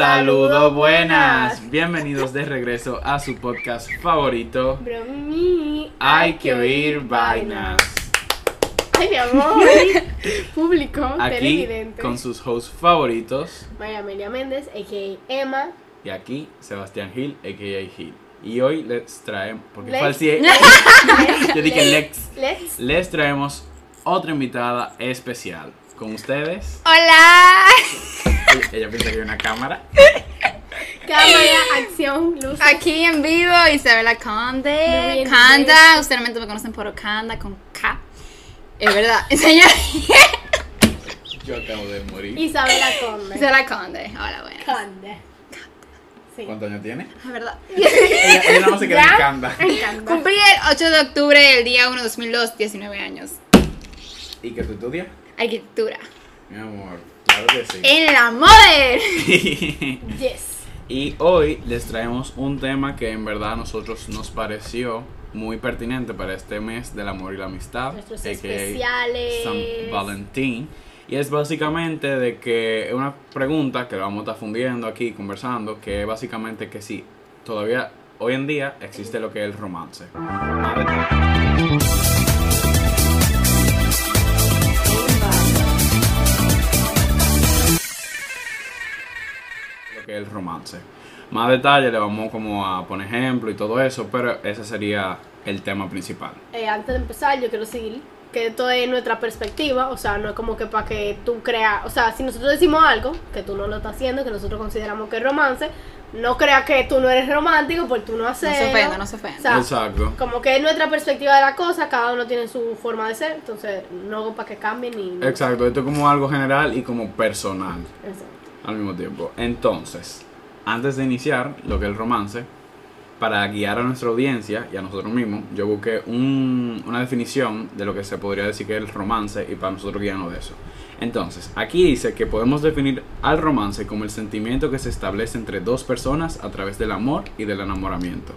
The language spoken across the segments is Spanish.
Saludos buenas. Bienvenidos de regreso a su podcast favorito. Bromi. Hay que oír vainas. Ay, mi amor. Público, Aquí televidente. con sus hosts favoritos. María Amelia Méndez, a.k.a. Emma. Y aquí Sebastián Gil, a.k.a. Gil. Y hoy les traemos, porque Lex. falseé, yo dije Lex. Let's. Les traemos otra invitada especial. Con ustedes, Hola. ella piensa que hay una cámara. Cámara, acción, luz. Aquí en vivo Isabela Conde. Canda. Ustedes me conocen por Canda con K. Es verdad. Señor. Yo acabo de morir. Isabela Conde. Isabela Conde. Hola, buenas. Conde. Sí. ¿Cuántos años tiene? Es verdad. Ella, más se queda en. Canda. Cumplí el 8 de octubre, el día 1 de 2002, 19 años. ¿Y qué tú estudias? Arquitectura. Mi amor, claro que sí. En la moda. Yes. y hoy les traemos un tema que en verdad a nosotros nos pareció muy pertinente para este mes del amor y la amistad, Nuestros especiales. San Valentín. Y es básicamente de que una pregunta que vamos a estar fundiendo aquí, conversando, que es básicamente que si todavía hoy en día existe lo que es el romance. El romance. Más detalle le vamos como a poner ejemplo y todo eso, pero ese sería el tema principal. Eh, antes de empezar, yo quiero decir que esto es nuestra perspectiva, o sea, no es como que para que tú creas, o sea, si nosotros decimos algo que tú no lo estás haciendo, que nosotros consideramos que es romance, no creas que tú no eres romántico por tú no No hacerlo. se ofenda, no se ofenda. O sea, Exacto. como que es nuestra perspectiva de la cosa, cada uno tiene su forma de ser, entonces no para que cambien ni... Exacto, esto es como algo general y como personal Exacto. Al mismo tiempo. Entonces, antes de iniciar lo que es el romance, para guiar a nuestra audiencia y a nosotros mismos, yo busqué un- una definición de lo que se podría decir que es el romance y para nosotros guiarnos de eso. Entonces, aquí dice que podemos definir al romance como el sentimiento que se establece entre dos personas a través del amor y del enamoramiento.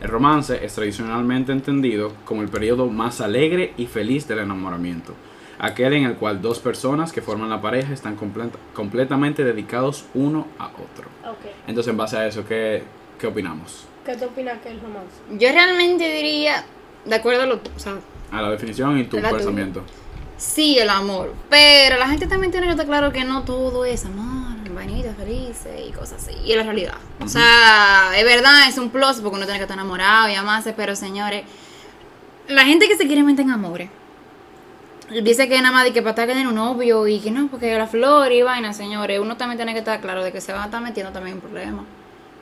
El romance es tradicionalmente entendido como el periodo más alegre y feliz del enamoramiento, aquel en el cual dos personas que forman la pareja están comple- completamente dedicados uno a otro. Entonces, en base a eso, ¿qué, qué opinamos? ¿Qué te opinas que es romance? Yo realmente diría, de acuerdo a lo. O sea, A la definición y tu tuya. pensamiento. Sí, el amor. Pero la gente también tiene que estar claro que no todo es amor, vainitas felices y cosas así. Y es la realidad. O sea, es verdad, es un plus porque uno tiene que estar enamorado y amarse, pero señores, la gente que se quiere meter en amores. Dice que nada más de que para estar tener un novio y que no, porque la flor y vaina, señores, uno también tiene que estar claro de que se van a estar metiendo también en problemas,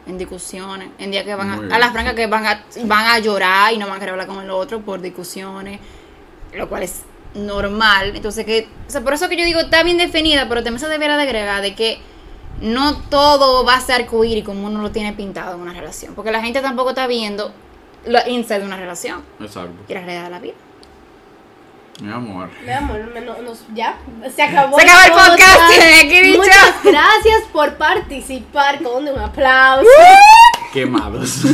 en discusiones, en días que van Muy a, bien. a las francas que van a, van a llorar y no van a querer hablar con el otro por discusiones lo cual es normal. Entonces, que, o sea, por eso que yo digo, está bien definida, pero también se debería de agregar de que no todo va a ser arcoíris como uno lo tiene pintado en una relación. Porque la gente tampoco está viendo lo inside de una relación Exacto. y la realidad de la vida. Mi amor. Mi amor, me- no- nos- ya, se acabó. Se acabó el podcast, aquí dicho. Muchas gracias por participar, con un aplauso. Quemados.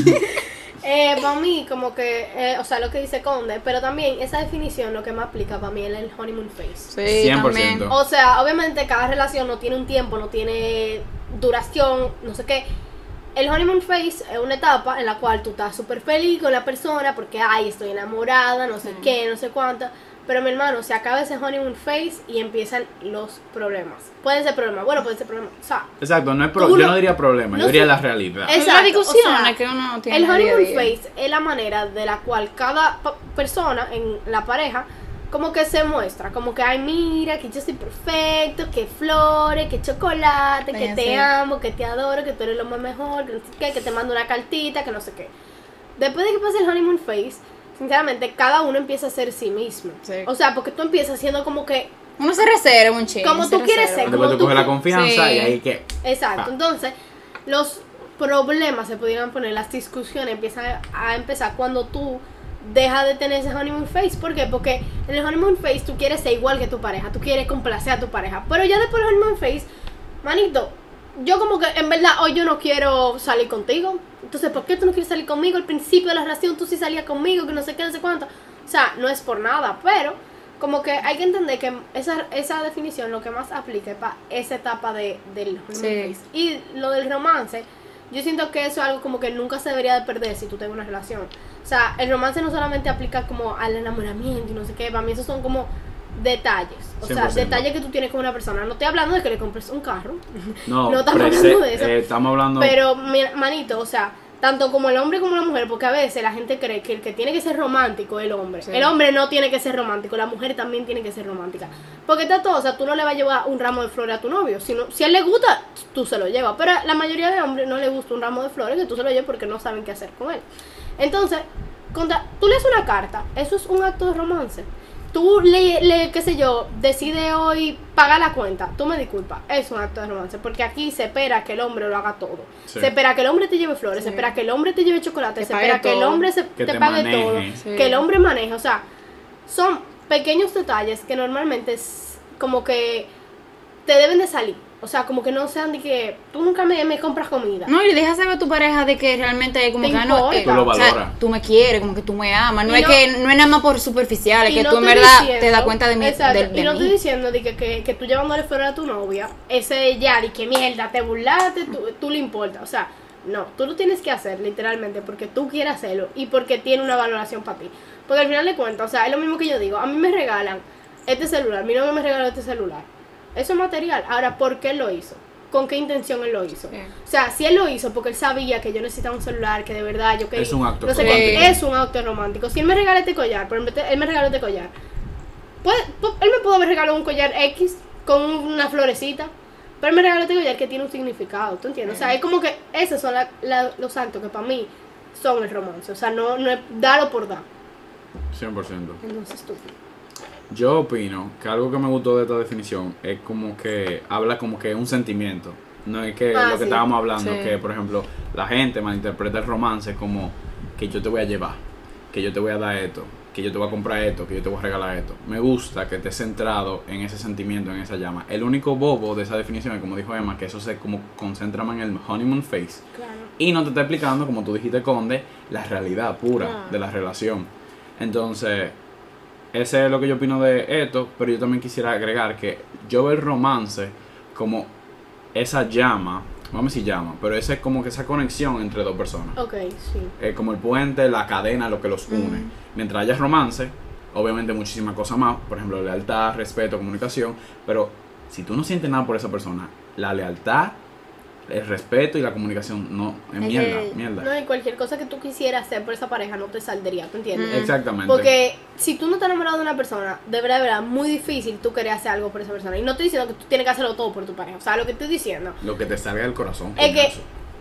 Eh, para mí, como que, eh, o sea, lo que dice Conde, pero también esa definición lo que me aplica para mí es el honeymoon phase. Sí, 100%. también. O sea, obviamente cada relación no tiene un tiempo, no tiene duración, no sé qué. El honeymoon phase es una etapa en la cual tú estás súper feliz con la persona porque, ay, estoy enamorada, no sé qué, no sé cuánto. Pero mi hermano, se acaba ese honeymoon phase y empiezan los problemas. Pueden ser problemas, bueno, pueden ser problemas. O sea, Exacto, no es pro- yo no- diría problema, no yo diría sé- la realidad. Es- Es la Exacto, discusión o sea, que uno tiene el honeymoon día. phase es la manera de la cual cada persona en la pareja como que se muestra, como que ay mira que yo soy perfecto, que flores, que chocolate, que te amo, que te adoro, que tú eres lo más mejor, que no sé qué, que te mando una cartita, que no sé qué. Después de que pase el honeymoon phase, sinceramente cada uno empieza a ser sí mismo. Sí. O sea, porque tú empiezas siendo como que Uno se reserva un chingo. Como tú quieres ser. Después tú como coges la confianza Sí. y ahí que. Exacto, Ah. entonces los problemas se pudieran poner, las discusiones empiezan a empezar cuando tú dejas de tener ese honeymoon phase. ¿Por qué? Porque en el honeymoon phase tú quieres ser igual que tu pareja, tú quieres complacer a tu pareja, pero ya después del honeymoon phase, manito, yo como que en verdad hoy yo no quiero salir contigo. Entonces, ¿por qué tú no quieres salir conmigo? Al principio de la relación tú sí salías conmigo, que no sé qué, no sé cuánto. O sea, no es por nada, pero como que hay que entender que esa, esa definición lo que más aplica es para esa etapa de, del honeymoon Sí. Y lo del romance, yo siento que eso es algo como que nunca se debería de perder si tú tienes una relación. O sea, el romance no solamente aplica como al enamoramiento y no sé qué, para mí esos son como detalles. O sea, 100%. detalles que tú tienes con una persona. No estoy hablando de que le compres un carro, No, No estamos prese- hablando de eso. eh, estamos hablando. pero mi- manito, o sea, tanto como el hombre como la mujer, porque a veces la gente cree que el que tiene que ser romántico es el hombre. Sí. El hombre no tiene que ser romántico, la mujer también tiene que ser romántica. Porque está todo, o sea, tú no le vas a llevar un ramo de flores a tu novio. Si, no- si a él le gusta, tú se lo llevas. Pero a la mayoría de hombres no le gusta un ramo de flores que tú se lo lleves porque no saben qué hacer con él. Entonces, contra- tú lees una carta, eso es un acto de romance. Tú le, le, qué sé yo, decide hoy pagar la cuenta, tú me disculpas, es un acto de romance, porque aquí se espera que el hombre lo haga todo. Sí. Se espera que el hombre te lleve flores, se espera que el hombre te lleve chocolate, Que se espera que el hombre se, Que te, te pague maneje. todo, Sí. que el hombre maneje, o sea, son pequeños detalles que normalmente es como que te deben de salir. O sea, como que no sean de que tú nunca me, me compras comida. No, y deja saber a tu pareja de que realmente como que ah, no, eh, Tú lo o sea, tú me quieres, como que tú me amas. No Y es no- que no es nada más por superficial, es que no tú en verdad diciendo- te das cuenta de mí. Exacto, de- de y no mí. estoy diciendo de que, que, que tú llevándole flores a tu novia, ese ya, de que mierda, te burlaste, tú, tú le importa. O sea, no, tú lo tienes que hacer literalmente porque tú quieres hacerlo y porque tiene una valoración para ti. Porque al final de cuentas, o sea, es lo mismo que yo digo, a mí me regalan este celular, mi novio me regaló este celular. Eso es material. Ahora, ¿por qué lo hizo? ¿Con qué intención él lo hizo? Sí. O sea, si él lo hizo porque él sabía que yo necesitaba un celular, que de verdad yo quería. Es un acto no sé qué, romántico. es un acto romántico. Si él me regala este collar, por ejemplo, él me regaló este collar, pues, pues, él me pudo haber regalado un collar X con una florecita, pero él me regaló este collar que tiene un significado, ¿tú entiendes? O sea, es como que esos son la- la- los actos que para mí son el romance. O sea, no, no es darlo por dar. 100%. Entonces tú. Yo opino que algo que me gustó de esta definición es como que habla como que un sentimiento. No es que Ah, lo que sí. estábamos hablando, Sí. que por ejemplo la gente malinterpreta el romance como que yo te voy a llevar, que yo te voy a dar esto, que yo te voy a comprar esto, que yo te voy a regalar esto. Me gusta que estés centrado en ese sentimiento, en esa llama. El único bobo de esa definición es, como dijo Emma, que eso se como concentra más en el honeymoon phase. Claro. Y no te está explicando, como tú dijiste, Conde, la realidad pura de la relación. Entonces, ese es lo que yo opino de esto, pero yo también quisiera agregar que yo veo el romance como esa llama, vamos a decir llama, pero esa es como que esa conexión entre dos personas. Ok, sí. Como el puente, la cadena, lo que los une. Mm. Mientras haya romance, obviamente muchísimas cosas más, por ejemplo, lealtad, respeto, comunicación, pero si tú no sientes nada por esa persona, la lealtad, el respeto y la comunicación no es mierda, mierda. No, y cualquier cosa que tú quisieras hacer por esa pareja no te saldría, ¿tú entiendes? Mm. Exactamente. Porque si tú no estás enamorado de una persona, de verdad, de verdad, muy difícil tú querer hacer algo por esa persona. Y no estoy diciendo que tú tienes que hacerlo todo por tu pareja. O sea, lo que estoy diciendo Lo que te salga del corazón. es que,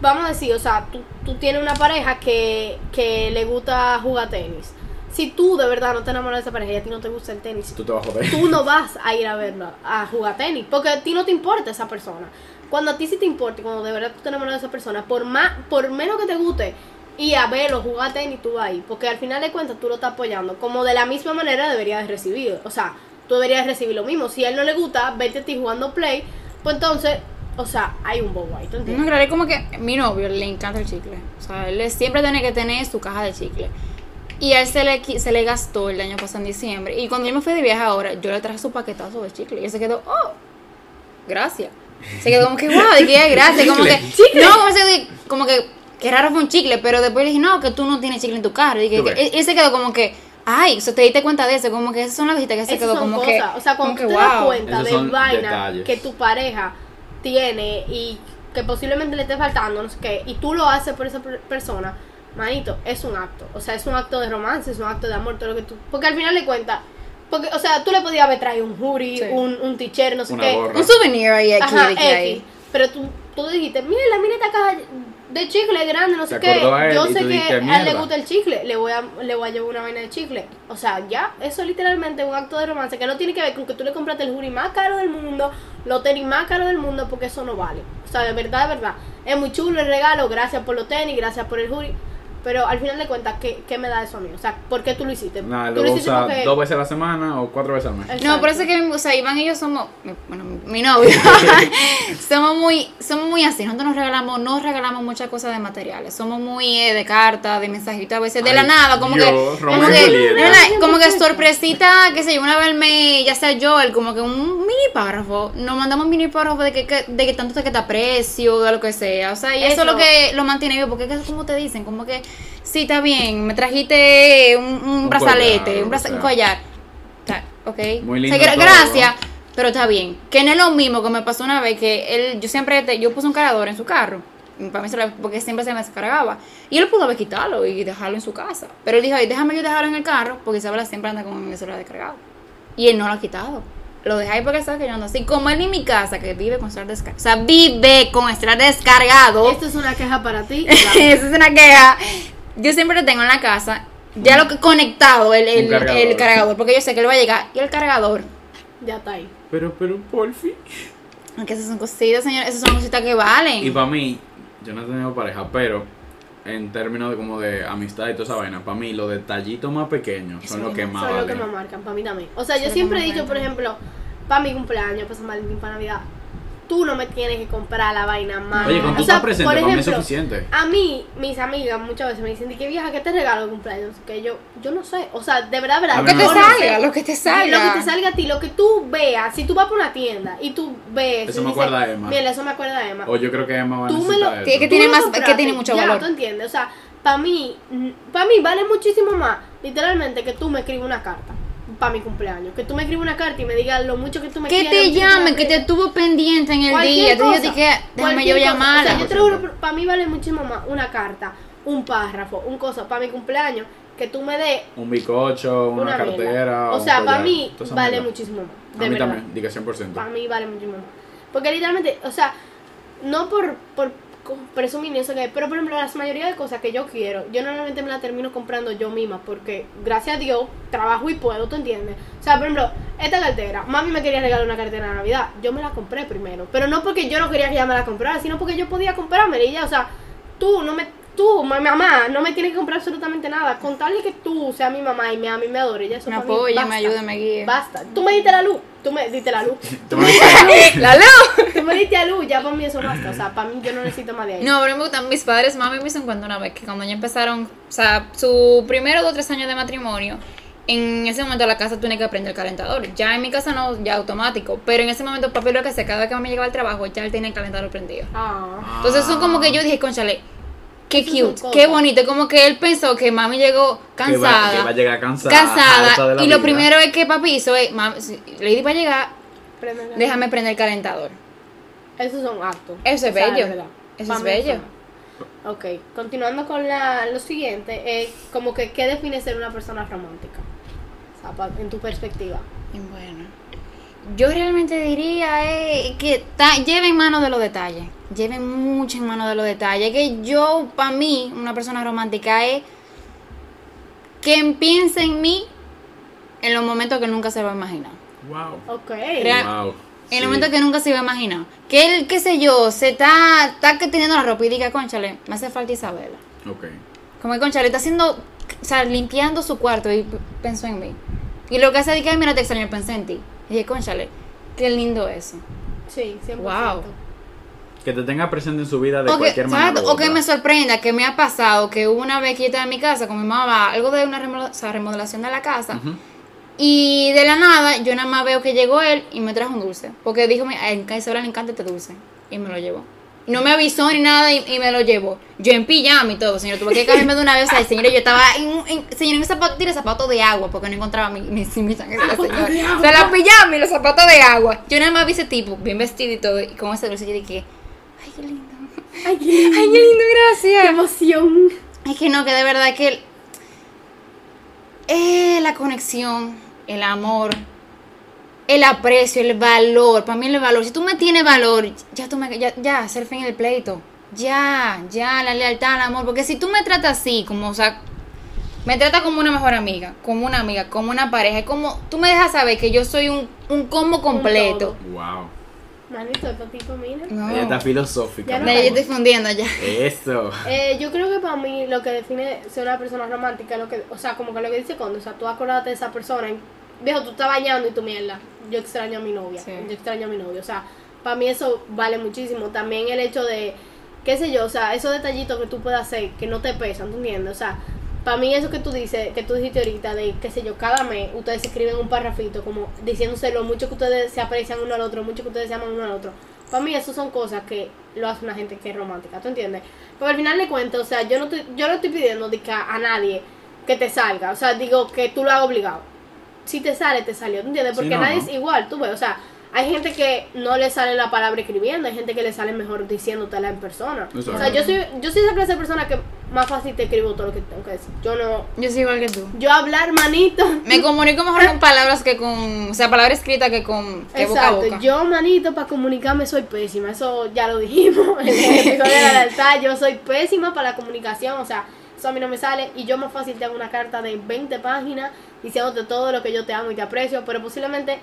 vamos a decir, o sea, tú, tú tienes una pareja que, que le gusta jugar tenis. Si tú de verdad no te enamoras de esa pareja y a ti no te gusta el tenis, Tú te vas a joder. tú no vas a ir a verla, a jugar tenis, porque a ti no te importa esa persona. Cuando a ti sí te importa, cuando de verdad tú te enamoras de esa persona, por más, por menos que te guste, y a verlo, jugar tenis, tú vas ahí, porque al final de cuentas tú lo estás apoyando, como de la misma manera deberías de recibir, o sea, tú deberías recibir lo mismo. Si a él no le gusta, vete a ti jugando play, pues entonces, o sea, hay un bobo ahí, ¿tú No, claro, es como que mi novio le encanta el chicle. O sea, él siempre tiene que tener su caja de chicle. Y él se le, se le gastó el año pasado en diciembre. Y cuando yo me fui de viaje ahora, yo le traje su paquetazo de chicle. Y él se quedó, oh, gracias. Se quedó como que, wow, de que gracias. Como que, ¿Chicle? no, como, se, como que, qué raro fue un chicle. Pero después le dije, no, que tú no tienes chicle en tu carro. Y que, que- él se quedó como que, ay, o sea, te diste cuenta de eso. Como que esas son las visitas que se Esas quedó son como cosas, que. o sea, cuando como tú que, te das cuenta Esos de vaina detalles. que tu pareja tiene y que posiblemente le esté faltando, no sé qué, y tú lo haces por esa per- persona, manito, es un acto. O sea, es un acto de romance, es un acto de amor, todo lo que tú. Porque al final de cuentas, porque, o sea, tú le podías haber traído un jury, Sí. un, un t-shirt, no sé Una qué. gorra. Un souvenir ahí aquí, Ajá. X. Pero tú, tú dijiste, mira, mira esta caja de chicle grande, no sé qué. él Yo sé que dijiste, a él le gusta el chicle, le voy, a, le voy a llevar una vaina de chicle. O sea, ya, eso literalmente es un acto de romance que no tiene que ver con que tú le compraste el jury más caro del mundo, los tenis más caros del mundo, porque eso no vale. O sea, de verdad, de verdad. Es muy chulo el regalo, gracias por los tenis, gracias por el jury. Pero al final de cuentas, ¿qué, qué me da eso a mí? O sea, ¿por qué tú lo hiciste? Nada, tú lo lo hiciste usa porque- dos veces a la semana o cuatro veces al mes. Exacto. No, por eso es que, o sea, Iván y yo somos, bueno, mi- mi novio, somos muy, somos muy así, nosotros nos regalamos, nos regalamos muchas cosas de materiales, somos muy eh, de cartas, de mensajitos, a veces de la nada, como Dios, que, como que, verdad, como que sorpresita, qué sé yo, una vez al mes, ya sea yo, el como que un mini párrafo, nos mandamos un mini párrafo de que, que- de que tanto te que te aprecio, de lo que sea, o sea, y eso, Eso. es lo que lo mantiene vivo, porque es como te dicen, como que, sí, está bien, me trajiste un, un Un brazalete, collar, un, braza- o sea. un collar, Está- ok, Muy O lindo sea, gra- todo. gracias, pero está bien. Que no es lo mismo que me pasó una vez que él, yo siempre, te- yo puse un cargador en su carro, para mí se lo- porque siempre se me descargaba. Y él pudo haber quitarlo y dejarlo en su casa. Pero él dijo, "Ay, déjame yo dejarlo en el carro, porque Isabela siempre anda con el celular descargado. Y él no lo ha quitado. Lo deja ahí porque sabe que yo ando así. Como él en mi casa, que vive con celular descargado. O sea, vive con el celular descargado. Esto es una queja para ti. Esa es una queja. Yo siempre lo tengo en la casa, ya lo que conectado el, el, cargador. el cargador, porque yo sé que él va a llegar. Y el cargador, ya está ahí. Pero, pero, por fin. aunque esas son cositas, señor, esas son cositas que valen. Y para mí, yo no he tenido pareja, pero en términos de como de amistad y toda esa vaina, para mí los detallitos más pequeños son los que más Son lo que me marcan, para mí también. O sea, yo siempre he dicho, por ejemplo, para mi cumpleaños, para San Valentín, para Navidad, tú no me tienes que comprar la vaina más. Oye, con tú o sea, estás presente, por para mí es ejemplo, suficiente. A mí, mis amigas muchas veces me dicen, ¿de qué vieja qué te regalo de cumpleaños? Que yo, yo no sé. O sea, de verdad, de verdad. Lo que te salga, sé. lo que te salga. Lo que te salga a ti, lo que tú veas, si tú vas por una tienda y tú ves. Eso me dices, acuerda a Emma. Mira, eso me acuerda a Emma. O yo creo que Emma va a Tú me lo- eso. Que- Tú tiene lo más- que tiene mucho ya, valor. ¿tú entiendes? O sea, para mí, para mí vale muchísimo más, literalmente, que tú me escribas una carta para mi cumpleaños. Que tú me escribas una carta y me digas lo mucho que tú me Que quieres. te llame, me que te quieres. tuvo pendiente en el Cualquier día. Te cosa, dije que déjame yo cosa. llamarla. O sea, yo te lo 100%. juro, para mí vale muchísimo más una carta, un párrafo, un cosa, para mi cumpleaños, que tú me des Un bicocho, una, una, cartera. O sea, para mí vale mierda. muchísimo más. A De mí verdad. también, diga 100%. Para mí vale muchísimo más. Porque literalmente, o sea, no por, por presumir eso que pero por ejemplo, la mayoría de cosas que yo quiero, yo normalmente me la termino comprando yo misma porque gracias a Dios trabajo y puedo, ¿tú entiendes? O sea, por ejemplo, esta cartera, mami me quería regalar una cartera de Navidad, yo me la compré primero, pero no porque yo no quería que ella me la comprara, sino porque yo podía comprármela y ya, o sea, tú no me tú, mi mamá, no me tienes que comprar absolutamente nada. Con tal de que tú seas mi mamá y me ame y me adore, ya eso Me mí basta. me ayude, me guíe. Basta. Tú me diste la luz. Tú me diste la luz. Tú me dices, ¡La luz! Tú me diste la luz, ya para mí eso basta. O sea, para mí yo no necesito más de ahí. No, pero me gustan mis padres, mami me hizo un cuento una vez que cuando ya empezaron, o sea, su primero dos o tres años de matrimonio, en ese momento la casa tiene que aprender el calentador. Ya en mi casa no, ya automático. Pero en ese momento papi lo que hacía, cada vez que mami llegaba al trabajo, ya él tenía el calentador prendido. Ah. Entonces son como que yo dije, conchale, qué cute, qué bonito. Como que él pensó que mami llegó que va, cansada. que va a llegar cansada. Y lo primero es que papi hizo es, mami, Lady va a llegar, déjame prender el calentador. Esos son actos. Eso es O sea, bello. de verdad. Eso es bello. Ok, continuando con la, lo siguiente, es como que, ¿qué define ser una persona romántica? O sea, en tu perspectiva. Y Bueno, yo realmente diría eh, que ta- lleven mano de los detalles. Lleven mucho en mano de los detalles. Que yo, para mí, una persona romántica es que piense en mí en los momentos que nunca se va a imaginar. Wow. Ok. Real- Wow. En Sí. los momentos que nunca se iba a imaginar. Que él, qué sé yo, se está, está que teniendo la ropa y diga, conchale, me hace falta Isabela. Ok. Como que conchale, está haciendo, o sea, limpiando su cuarto y pensó en mí. Y lo que hace es que, "Ay, mira, te extraño, pensé en ti. Y dije, conchale, qué lindo eso. Sí, 100%. Wow. Que te tenga presente en su vida de O que, cualquier manera. o que me sorprenda, que me ha pasado que hubo una vez que yo estaba en mi casa con mi mamá, algo de una remodela- o sea, remodelación de la casa. Y de la nada, yo nada más veo que llegó él y me trajo un dulce. Porque dijo, "Mi- a Isabela le encanta este dulce. Y me lo llevó. No me avisó ni nada y, y me lo llevó. Yo en pijama y todo, señor. Tuve que cambiarme de una vez. O sea, señor, yo estaba en, en, señor, en un zapato, tiré zapato de agua porque no encontraba mi, mi, mi, mi señor. O sea, la pijama y los zapatos de agua. Yo nada más vi ese tipo, bien vestido y todo, y con ese dulce. Yo dije, ay, qué lindo. Ay, qué lindo. Ay, qué lindo, Qué gracias. emoción. Es que no, que de verdad que el- eh, la conexión, el amor, el aprecio, el valor, para mí el valor, si tú me tienes valor, ya tú me, ya, ya, hacer fin el pleito, ya, ya, la lealtad, el amor, porque si tú me tratas así, como, o sea, me tratas como una mejor amiga, como una amiga, como una pareja, es como, tú me dejas saber que yo soy un, un combo completo. Wow. Manito, este tipo, mira. No. Ella está filosófica. Ya no yo estoy fundiendo ya. Eso. Eh, yo creo que para mí lo que define ser una persona romántica lo que, o sea, como que lo que dice Condo, o sea, tú acordate de esa persona, y, viejo, tú estás bañando y tu mierda, yo extraño a mi novia, Sí. yo extraño a mi novio, o sea, para mí eso vale muchísimo, también el hecho de, qué sé yo, o sea, esos detallitos que tú puedes hacer, que no te pesan, ¿tú entiendes? O sea, para mí eso que tú dices, que tú dijiste ahorita, de, qué sé yo, cada mes ustedes escriben un parrafito, como diciéndose lo mucho que ustedes se aprecian uno al otro, mucho que ustedes se aman uno al otro. Para mí eso son cosas que lo hace una gente que es romántica, ¿tú entiendes? Porque al final de cuentas, o sea, yo no estoy, yo no estoy pidiendo de que a, a nadie que te salga, o sea, digo que tú lo hagas obligado. Si te sale, te salió, ¿tú entiendes? Sí, Porque no, nadie no. es igual, tú ves, o sea, hay gente que no le sale la palabra escribiendo, hay gente que le sale mejor diciéndotela en persona. Exacto. O sea, yo soy, yo soy esa clase de persona que más fácil te escribo todo lo que tengo que decir. Yo no, Yo soy igual que tú. yo hablar manito. Me comunico mejor con palabras que con. O sea, palabra escrita que con. Que boca a Exacto, boca. yo manito para comunicarme soy pésima, eso ya lo dijimos en el episodio de la lealtad, yo soy pésima para la comunicación, o sea, eso a mí no me sale y yo más fácil te hago una carta de 20 páginas diciéndote todo lo que yo te amo y te aprecio, pero posiblemente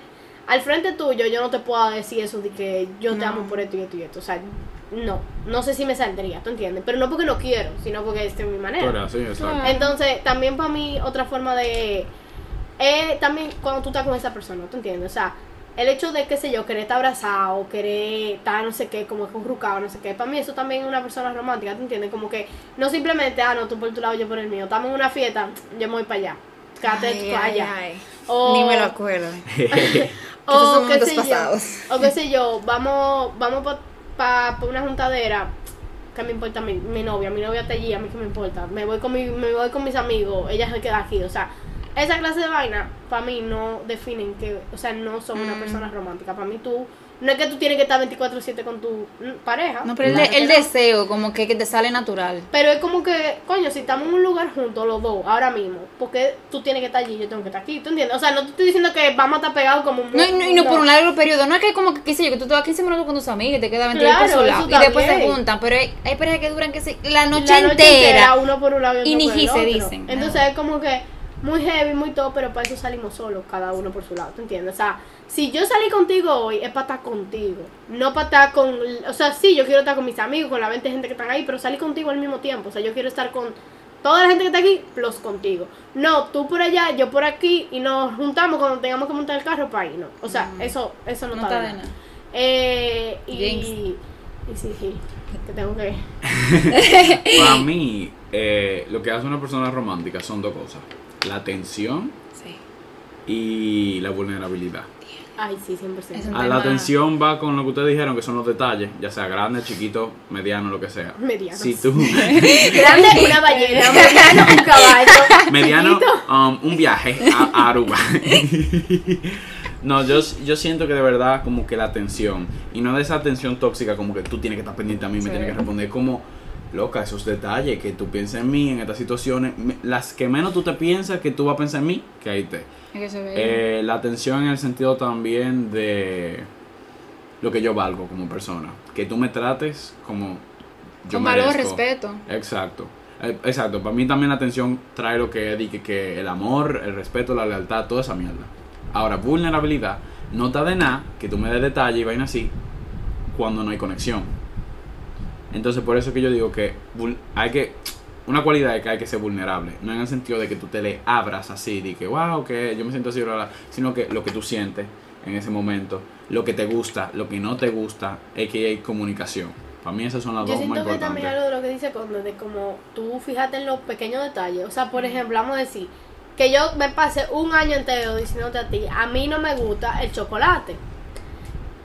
al frente tuyo yo no te puedo decir eso de que yo te amo por esto y esto y esto, o sea, no, no sé si me saldría, ¿tú entiendes? Pero no porque no quiero, sino porque es de mi manera. Entonces, también para mí, otra forma de. Es también cuando tú estás con esa persona, ¿tú entiendes? O sea, el hecho de, qué sé yo, querer estar abrazado, querer estar no sé qué, como concrucado, no sé qué. Para mí, eso también es una persona romántica, ¿tú entiendes? Como que no simplemente, ah, no, tú por tu lado, yo por el mío. Estamos en una fiesta, yo me voy para allá. Quédate allá. ay. O- Ni me lo acuerdo. o qué sé pasados. yo, o qué sé yo, vamos, vamos para una juntadera, que me importa mi, mi novia, mi novia está allí, a mí que me importa, me voy con mi, me voy con mis amigos, ella se queda aquí, o sea, esa clase de vaina para mí no definen que, o sea, no son una Mm. persona romántica, para mí tú, no es que tú tienes que estar 24/7 con tu mm, pareja, No, pero el, deseo, como que, que te sale natural. pero es como que, coño, si estamos en un lugar juntos los dos, ahora mismo, porque tú tienes que estar allí, yo tengo que estar aquí, ¿tú entiendes? O sea, no te estoy diciendo que vamos a estar pegados como un... No, y no, y no por un largo periodo. No es que como que, qué sé yo, que tú te vas 15 minutos con tus amigos y te quedas 20 Claro, por lado. Y después se juntan. Pero hay, hay parejas que duran que se, la noche, la noche entera. uno por un lado y otro Y ni por el se otro. dicen. Entonces es como que muy heavy, muy todo, pero para eso salimos solos, cada uno por su lado, ¿tú entiendes? O sea, si yo salí contigo hoy, es para estar contigo, no para estar con, o sea, sí, yo quiero estar con mis amigos, con la 20 gente que están ahí, pero salí contigo al mismo tiempo, o sea, yo quiero estar con toda la gente que está aquí, plus contigo. No, tú por allá, yo por aquí, y nos juntamos cuando tengamos que montar el carro para ahí, no. O sea, Mm. eso, eso no, No está nada. Eh, y, y sí, sí, que tengo que... Para mí, eh, lo que hace una persona romántica son dos cosas: la atención Sí. y la vulnerabilidad. Ay, sí, 100%. Es un A la atención va con lo que ustedes dijeron, que son los detalles, ya sea grande, chiquito, mediano, lo que sea. Medianos. Si tú, Grande, una ballena, mediano, un caballo. mediano, um, un viaje a, a Aruba. no, yo, yo siento que de verdad como que la atención, y no de esa atención tóxica como que tú tienes que estar pendiente a mí, me Sí. tienes que responder como, loca, esos detalles, que tú piensas en mí, en estas situaciones, las que menos tú te piensas que tú vas a pensar en mí, que ahí te. Es que se ve. Eh, la atención en el sentido también de lo que yo valgo como persona. Que tú me trates como yo con valor, respeto. Exacto. Eh, Exacto, para mí también la atención trae lo que dije, que el amor, el respeto, la lealtad, toda esa mierda. Ahora, vulnerabilidad, no está de nada que tú me des detalle y vaina así cuando no hay conexión. Entonces, por eso que yo digo que hay que. Una cualidad es que hay que ser vulnerable. No en el sentido de que tú te le abras así, de que, wow, que yo me siento así, bla, bla", sino que lo que tú sientes en ese momento, lo que te gusta, lo que no te gusta, es que hay comunicación. Para mí esas son las Yo dos más siento que importantes. también algo de lo que dice Conde, de como tú fíjate en los pequeños detalles. O sea, por ejemplo, vamos a decir que yo me pasé un año entero diciéndote a ti, a mí no me gusta el chocolate.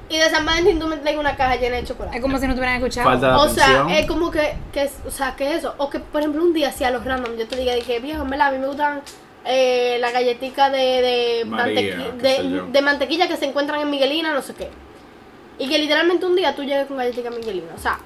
Y de San Valentín tú me traes una caja llena de chocolate. Es como si no te hubieran escuchado. Falta de O sea, es como que, que es, o sea, que eso. O que, por ejemplo, un día, si a los random yo te diga de que, viejo, en verdad, a mí me gustan eh, las galletitas de, de, María, mantequi- qué sé yo. de, de mantequilla que se encuentran en Miguelina, no sé qué. Y que literalmente un día tú llegues con galletica Miguelina. O sea,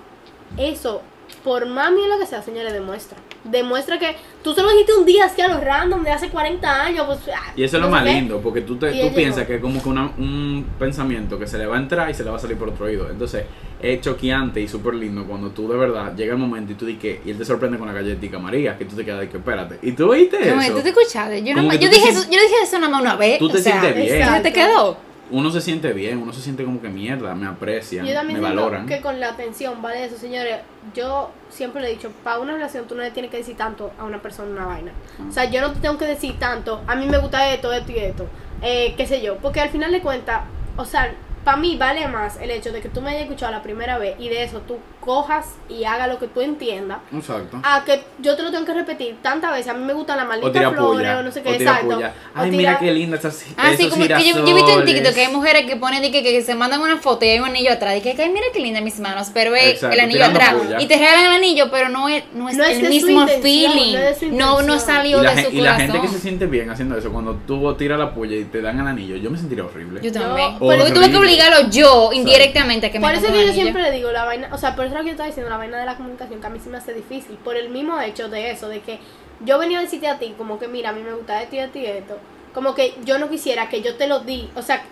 eso, por más lo que sea, señores, demuestra. Demuestra que tú se lo dijiste un día así a los random de hace 40 años. Pues, ah, Y eso es lo no más qué. lindo, porque tú, te, tú piensas llegó. que es como que una- un pensamiento que se le va a entrar y se le va a salir por otro oído. Entonces, es choqueante y súper lindo cuando tú de verdad llega el momento y tú dices que, y él te sorprende con la galletita María, que tú te quedas de que espérate. ¿Y tú oíste No, eso? tú te escuchaste. Yo, no, yo tú te dije eso, yo dije eso nada más una vez. Tú te o sea, sientes bien. exacto. ¿Se te quedó? Uno se siente bien, uno se siente como que mierda, me aprecian, Yo también me valoran. que con la atención, ¿vale? Eso, señores, yo siempre le he dicho, para una relación tú no le tienes que decir tanto a una persona una vaina. O sea, yo no te tengo que decir tanto, a mí me gusta esto, esto y esto, eh, qué sé yo, porque al final de cuentas, o sea, para mí vale más el hecho de que tú me hayas escuchado la primera vez y de eso tú cojas y hagas lo que tú entiendas. Exacto. A que yo te lo tengo que repetir tantas veces. A mí me gustan las malditas flores o no sé qué, exacto. puya. Ay, tira- mira qué linda esas Ah, sí, como que yo, yo he visto en TikTok que hay mujeres que ponen que, que, que se mandan una foto y hay un anillo atrás. Y que, que, ay, mira qué linda mis manos, pero es Exacto, el anillo atrás. puya. Y te regalan el anillo, pero no es, no es No el mismo feeling. no No, salió Y la, de su y la corazón. gente que se siente bien haciendo eso, cuando tú tiras la puya y te dan el anillo, yo me sentiría horrible. Yo también. Porque tuve que obligarlo yo indirectamente a que me Por eso que yo siempre le digo la vaina, o sea, por es lo que yo estaba diciendo, la vaina de la comunicación, que a mí sí me hace difícil, por el mismo hecho de eso, de que yo venía a decirte a ti, como que mira, a mí me gusta esto y esto y esto, como que yo no quisiera que yo te lo di, o sea,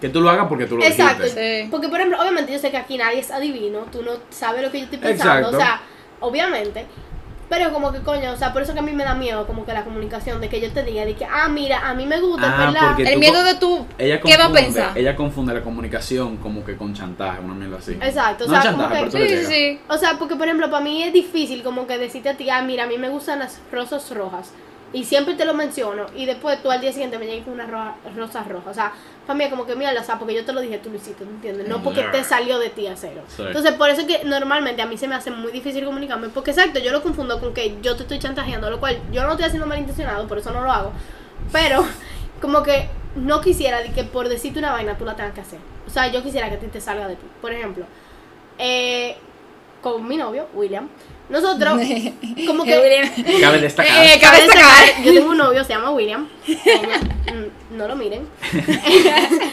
Que tú lo hagas porque tú lo exacto. Sí. porque por ejemplo, obviamente yo sé que aquí nadie es adivino, tú no sabes lo que yo estoy pensando, Exacto. o sea, obviamente, pero como que coño, o sea, por eso que a mí me da miedo como que la comunicación, de que yo te diga, de que, ah, mira, a mí me gusta, Ah, ¿verdad? porque El tú miedo de tú, Ella ¿qué va a confunde- pensar? Ella confunde la comunicación como que con chantaje, una mierda así. Exacto, o no sea, chantaje, como que- Sí, sí. O sea, porque por ejemplo, para mí es difícil como que decirte a ti, ah, mira, a mí me gustan las rosas rojas. Y siempre te lo menciono. Y después tú al día siguiente me llegas con una roja, rosa roja. O sea, para mí es como que, mira, o sea, porque yo te lo dije, tú lo hiciste, ¿me entiendes? No porque te salió de ti a cero. Sí. Entonces, por eso es que normalmente a mí se me hace muy difícil comunicarme. Porque exacto, yo lo confundo con que yo te estoy chantajeando, lo cual yo no lo estoy haciendo malintencionado, por eso no lo hago. Pero, como que no quisiera de que por decirte una vaina tú la tengas que hacer. O sea, yo quisiera que te salga de ti. Por ejemplo, eh, con mi novio, William, nosotros, como que. William. Cabe destacar. Eh, cabe destacar. Yo tengo un novio, se llama William. Mm, No lo miren.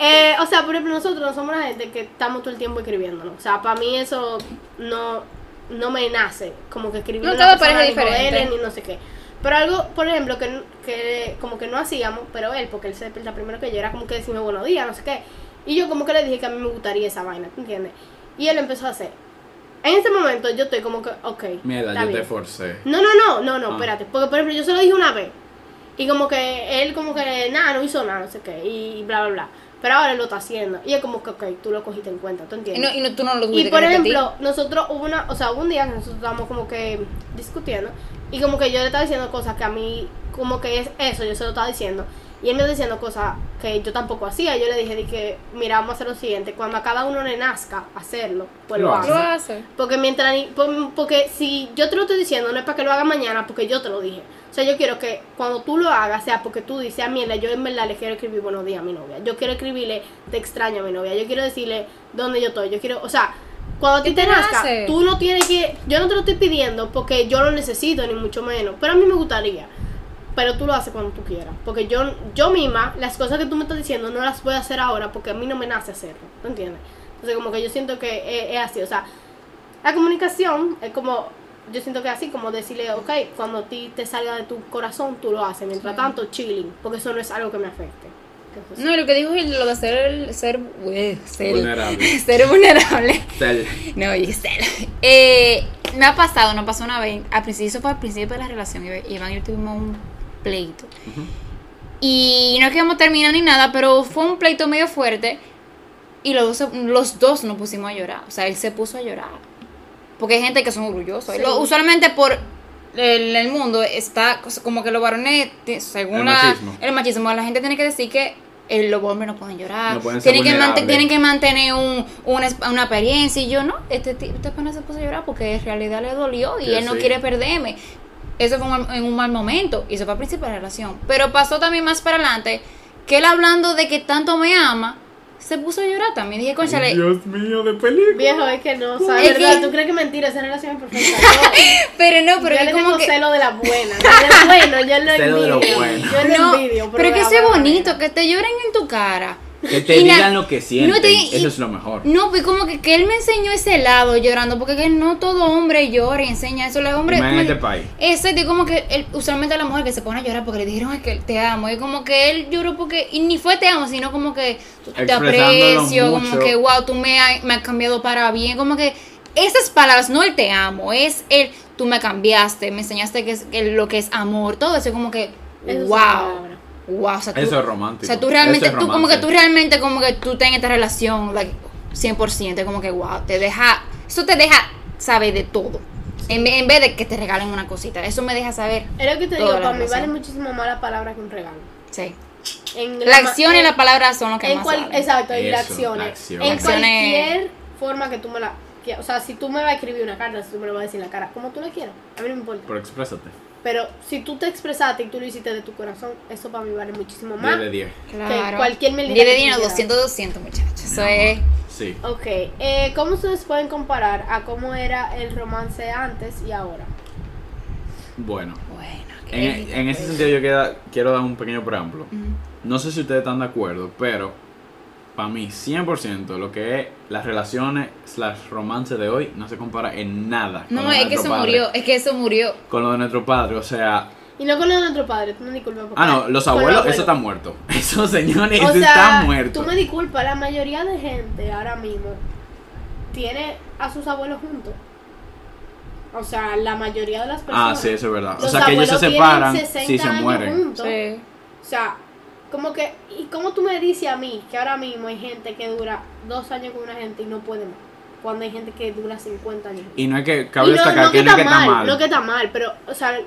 Eh, o sea, por ejemplo, nosotros no somos una gente que estamos todo el tiempo escribiéndonos. O sea, para mí eso no, no me nace. Como que escribir No, una cada persona, ni diferente. ni no sé qué. Pero algo, por ejemplo, que, que como que no hacíamos, pero él, porque él se despierta primero que yo, era como que decirme buenos días, no sé qué. Y yo como que le dije que a mí me gustaría esa vaina, ¿tú entiendes? Y él empezó a hacer. En ese momento yo estoy como que, ok. Mierda, yo te forcé. No, no, no, no, no, Ah. espérate. Porque, por ejemplo, yo se lo dije una vez. Y como que él, como que nada, no hizo nada, no sé qué. Y bla, bla, bla. Pero ahora él lo está haciendo. Y es como que, ok, tú lo cogiste en cuenta, ¿tú Y, entiendes? no, y no, tú no lo Y por ejemplo, nosotros hubo una, o sea, hubo un día que nosotros estábamos como que discutiendo y como que yo le estaba diciendo cosas que a mí, como que es eso, yo se lo estaba diciendo. Y él me diciendo cosas que yo tampoco hacía. Yo le dije, de que, mira, vamos a hacer lo siguiente, cuando a cada uno le nazca hacerlo, pues lo, Lo hace. Hace. Porque mientras porque si yo te lo estoy diciendo no es para que lo haga mañana porque yo te lo dije. O sea, yo quiero que cuando tú lo hagas sea porque tú dices, a mierda, yo en verdad le quiero escribir buenos días a mi novia. Yo quiero escribirle te extraño a mi novia. Yo quiero decirle dónde yo estoy. Yo quiero, o sea, cuando a ti ¿Qué te te nazca, nace? tú no tienes que yo no te lo estoy pidiendo porque yo lo necesito ni mucho menos, pero a mí me gustaría. Pero tú lo haces cuando tú quieras. Porque yo, yo misma, las cosas que tú me estás diciendo no las voy a hacer ahora porque a mí no me nace hacerlo. ¿tú entiendes? Entonces, como que yo siento que es, es así. O sea, la comunicación es como, yo siento que es así, como decirle, ok, cuando a ti te salga de tu corazón, tú lo haces. Mientras tanto, chilling, porque eso no es algo que me afecte. Entonces, No, lo que dijo es lo de ser, ser, eh, ser, Vulnerable. ser vulnerable. Tel. No, Giselle. Eh, me ha pasado, no pasó una vez. Al principio, eso fue al principio de la relación. Iván Iván y yo tuvimos un pleito. Y no es que íbamos a terminar ni nada, pero fue un pleito medio fuerte. Y los dos, los dos nos pusimos a llorar. O sea, él se puso a llorar. Porque hay gente que son orgullosos. Y Sí. lo- usualmente por el, el mundo está como que los varones, según El la- machismo. el machismo, la gente tiene que decir que eh, los hombres no pueden llorar. No pueden tienen, que tienen que mantener un, una, una apariencia. Y yo no, este, ti- este pana se puso a llorar porque en realidad le dolió y Que él no sí. quiere perderme. Eso fue un en un mal momento y eso fue al principio de la relación. Pero pasó también más para adelante que él hablando de que tanto me ama, se puso a llorar también. Dije, conchale, Dios mío, de película. Viejo, es que no, o sea, Es verdad, que- tú crees que mentira, esa relación es perfecta. No, pero no, pero yo es le como tengo que... celo de la buena. De bueno, yo lo Celo de lo envidio. Yo lo No, envidio. pero es que buena bonito, que te lloren en tu cara. Que te Y na- digan lo que sienten. no te- y- Eso es lo mejor. No, pues como que, que él me enseñó ese lado llorando, porque que no todo hombre llora y enseña eso. Los hombres. Más en como- este país. Exacto, como que él, usualmente la mujer que se pone a llorar porque le dijeron "Ay, que te amo. Y como que él lloró porque. Y ni fue te amo, sino como que te aprecio, como que wow, tú me, ha- me has cambiado para bien. Como que esas palabras, no el te amo, es el tú me cambiaste, me enseñaste que, es, que lo que es amor, todo eso, como que Eso es wow. Wow, o sea, tú, Eso es romántico. o sea, tú realmente, es tú como que tú realmente como que tú estás en esta relación, like, 100%, como que wow, te deja, eso te deja saber de todo. En, en vez de que te regalen una cosita, eso me deja saber. Es lo que te digo, la para mí vale muchísimo más la palabra que un regalo. Sí. En La acción y la palabra son lo que en más cual-. Exacto, y la acción. En Acciones- cualquier forma que tú me la... que- o sea, si tú me vas a escribir una carta, si tú me lo vas a decir en la cara, como tú le quieras, a mí no me importa. Pero exprésate. Pero si tú te expresaste y tú lo hiciste de tu corazón, eso para mí vale muchísimo más. 10 de 10. Claro. cualquier medida 10 de que 10, tú 200, 200, muchachos. Eso es. Sí. Ok, eh, ¿cómo ustedes pueden comparar a cómo era el romance antes y ahora? Bueno. Bueno, En, en ese sentido yo queda- quiero dar un pequeño preámbulo. No sé si ustedes están de acuerdo, pero para mí 100% lo que es las relaciones slash romance de hoy no se compara en nada. con No, de es que nuestro eso padre. murió, es que eso murió. Con lo de nuestro padre, o sea... Y no con lo de nuestro padre, tú me disculpas. Ah, no, los con abuelos, los eso está muerto. Esos señores, O eso sea, está muerto. tú me disculpas, la mayoría de gente ahora mismo tiene a sus abuelos juntos. O sea, la mayoría de las Ah, personas. sí, eso es verdad. O Los sea, que ellos se separan tienen 60 si se mueren. juntos. Sí. O sea, como que, ¿y cómo tú me dices a mí que ahora mismo hay gente que dura dos años con una gente y no puede más? Cuando hay gente que dura 50 años. Y no es que Y cabe no, destacar no que no es que está mal, mal. no que está mal, pero, o sea,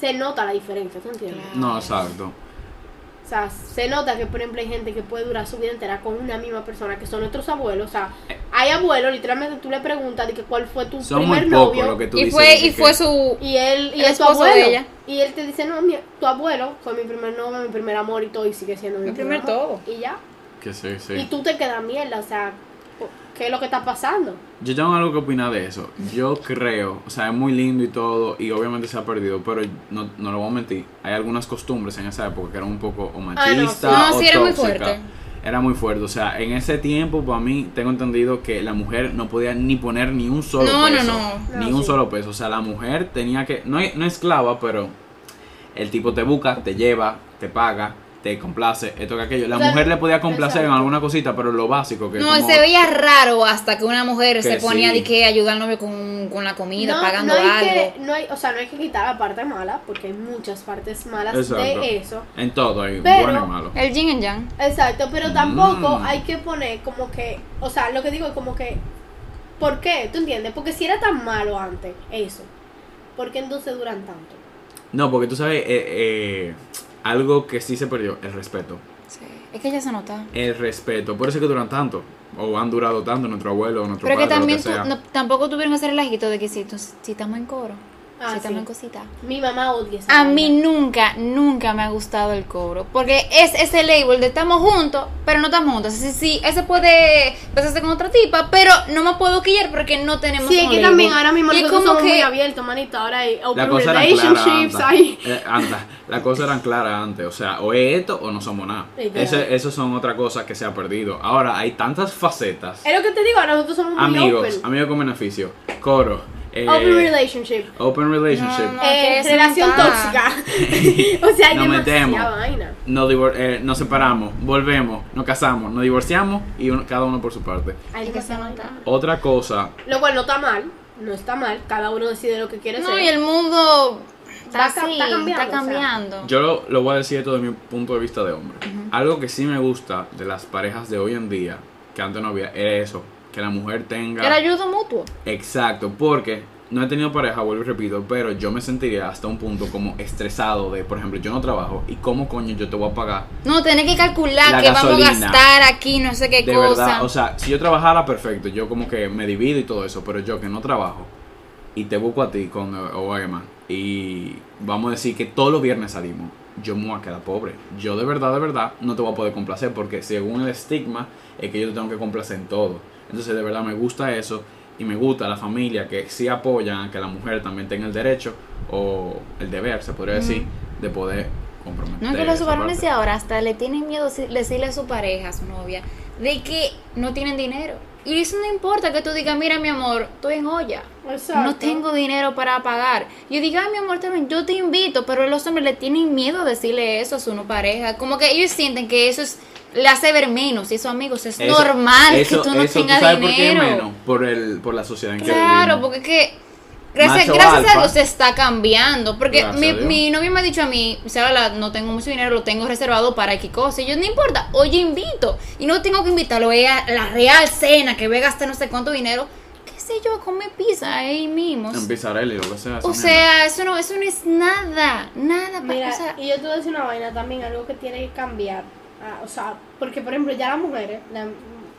se nota la diferencia, ¿tú entiendes? No, exacto. O sea, se nota que, por ejemplo, hay gente que puede durar su vida entera con una misma persona, que son nuestros abuelos. O sea, hay abuelos, literalmente tú le preguntas de que cuál fue tu Son primer muy novio. lo que tú Y dices. fue, y que- fue su. Y él, y El es tu de abuelo. ella. Y él te dice, no, mi- tu abuelo fue mi primer novio, mi primer amor y todo, y sigue siendo mi, Mi primer amor". todo. Y ya. Que sí, sí. Y tú te quedas mierda, o sea, ¿qué es lo que está pasando? Yo tengo algo que opinar de eso. Yo creo, o sea, es muy lindo y todo, y obviamente se ha perdido, pero no, no lo voy a mentir. Hay algunas costumbres en esa época que eran un poco o Ah, no. No, o sí, era muy tóxicas. fuerte. Era muy fuerte. O sea, en ese tiempo, para mí, tengo entendido que la mujer no podía ni poner ni un solo No, no, peso. no. Ni un sí. solo peso. O sea, la mujer tenía que. No, no esclava, pero el tipo te busca, te lleva, te paga, te complace, esto que aquello. La O sea, mujer le podía complacer en alguna cosita, pero lo básico que No, como- se veía raro hasta que una mujer se ponía sí. de que ayudar al novio con, con la comida, no, pagando no hay algo. Que, no hay, o sea, no hay que quitar la parte mala, porque hay muchas partes malas Exacto. de eso. En todo, hay Pero- bueno y malo. El yin and yang. Exacto, pero tampoco Mm. hay que poner como que, o sea, lo que digo es como que, ¿por qué? ¿Tú entiendes? Porque si era tan malo antes, eso, ¿por qué entonces duran tanto? No, porque tú sabes, eh, eh, algo que sí se perdió, el respeto. Sí. Es que ya se nota. El respeto, por eso es que duran tanto, o han durado tanto nuestro abuelo o nuestro Pero que padre, también lo que tú- sea. no- tampoco tuvieron ese relajito de que si, tú- si estamos en coro, Ah, sí. Mi mamá odia esa A mí vaina. nunca, nunca me ha gustado el coro. Porque es ese label de estamos juntos, pero no estamos juntos. Sí, sí, ese puede besarse con otra tipa, pero no me puedo quillar porque no tenemos Sí, es que label. también ahora mismo Y nosotros como somos muy que- abiertos, manito. Ahora hay La open relationships, clara hay... antes. Eh, anda, la cosa eran claras antes, o sea, o es esto o no somos nada. Ese, eso son otra cosa que se ha perdido. Ahora hay tantas facetas. Es lo que te digo, ahora nosotros somos muy Amigos, open. amigos con beneficio, coro, eh, Open relationship. open relationship. No, no. Eh, relación no tóxica. o sea, hay Nos demasiada metemos. vaina. Nos, divor- eh, nos separamos, volvemos, nos casamos, nos divorciamos y uno- cada uno por su parte. Hay que se. Otra cosa, Lo cual no está mal, no está mal, cada uno decide lo que quiere No, ser. y el mundo está, Va- así, está cambiando, está o sea. cambiando. yo lo, lo voy a decir esto desde mi punto de vista de hombre. Algo que sí me gusta de las parejas de hoy en día, que antes no había, era eso, que la mujer tenga... Era ayuda mutuo. Exacto, porque no he tenido pareja, vuelvo y repito, pero yo me sentiría hasta un punto como estresado de, por ejemplo, yo no trabajo y cómo coño yo te voy a pagar No, tener que calcular La que vamos a gastar aquí, no sé qué de cosa. verdad. O sea, si yo trabajara, perfecto, yo como que me divido y todo eso, pero yo que no trabajo y te busco a ti con OEMA y vamos a decir que todos los viernes salimos, yo me voy a quedar pobre. Yo de verdad, de verdad, no te voy a poder complacer porque según el estigma es que yo te tengo que complacer en todo. Entonces, de verdad me gusta eso y me gusta la familia que sí apoyan a que la mujer también tenga el derecho o el deber, se podría decir, de poder comprometer. No es que los varones de ahora hasta le tienen miedo si- decirle a su pareja, a su novia, de que no tienen dinero. Y eso no importa que tú digas, mira mi amor, estoy en olla. Exacto. No tengo dinero para pagar. Yo digo, ay mi amor, también yo te invito, pero los hombres le tienen miedo a decirle eso a su no pareja. Como que ellos sienten que eso es, le hace ver menos. Y eso, amigos, es Eso- normal eso- que tú no eso, tengas sabes dinero. por qué menos? Por, el, por la sociedad en que Claro, porque es que Gracias, macho gracias a alfa. Dios se está cambiando. Porque mi, a mi novio me ha dicho a mí, o sea, la- no tengo mucho dinero, lo tengo reservado para X cosa. Y yo, no importa, oye, invito. Y no tengo que invitarlo a la real cena, que voy a gastar no sé cuánto dinero. ¿Qué sé yo? A comer pizza ahí mismo. En Pizzarelli, lo que sea. O sea, eso no, eso no es nada, nada. Mira, o sea, y yo te voy a decir una vaina también, algo que tiene que cambiar. Ah, o sea, porque por ejemplo, ya las mujeres, la-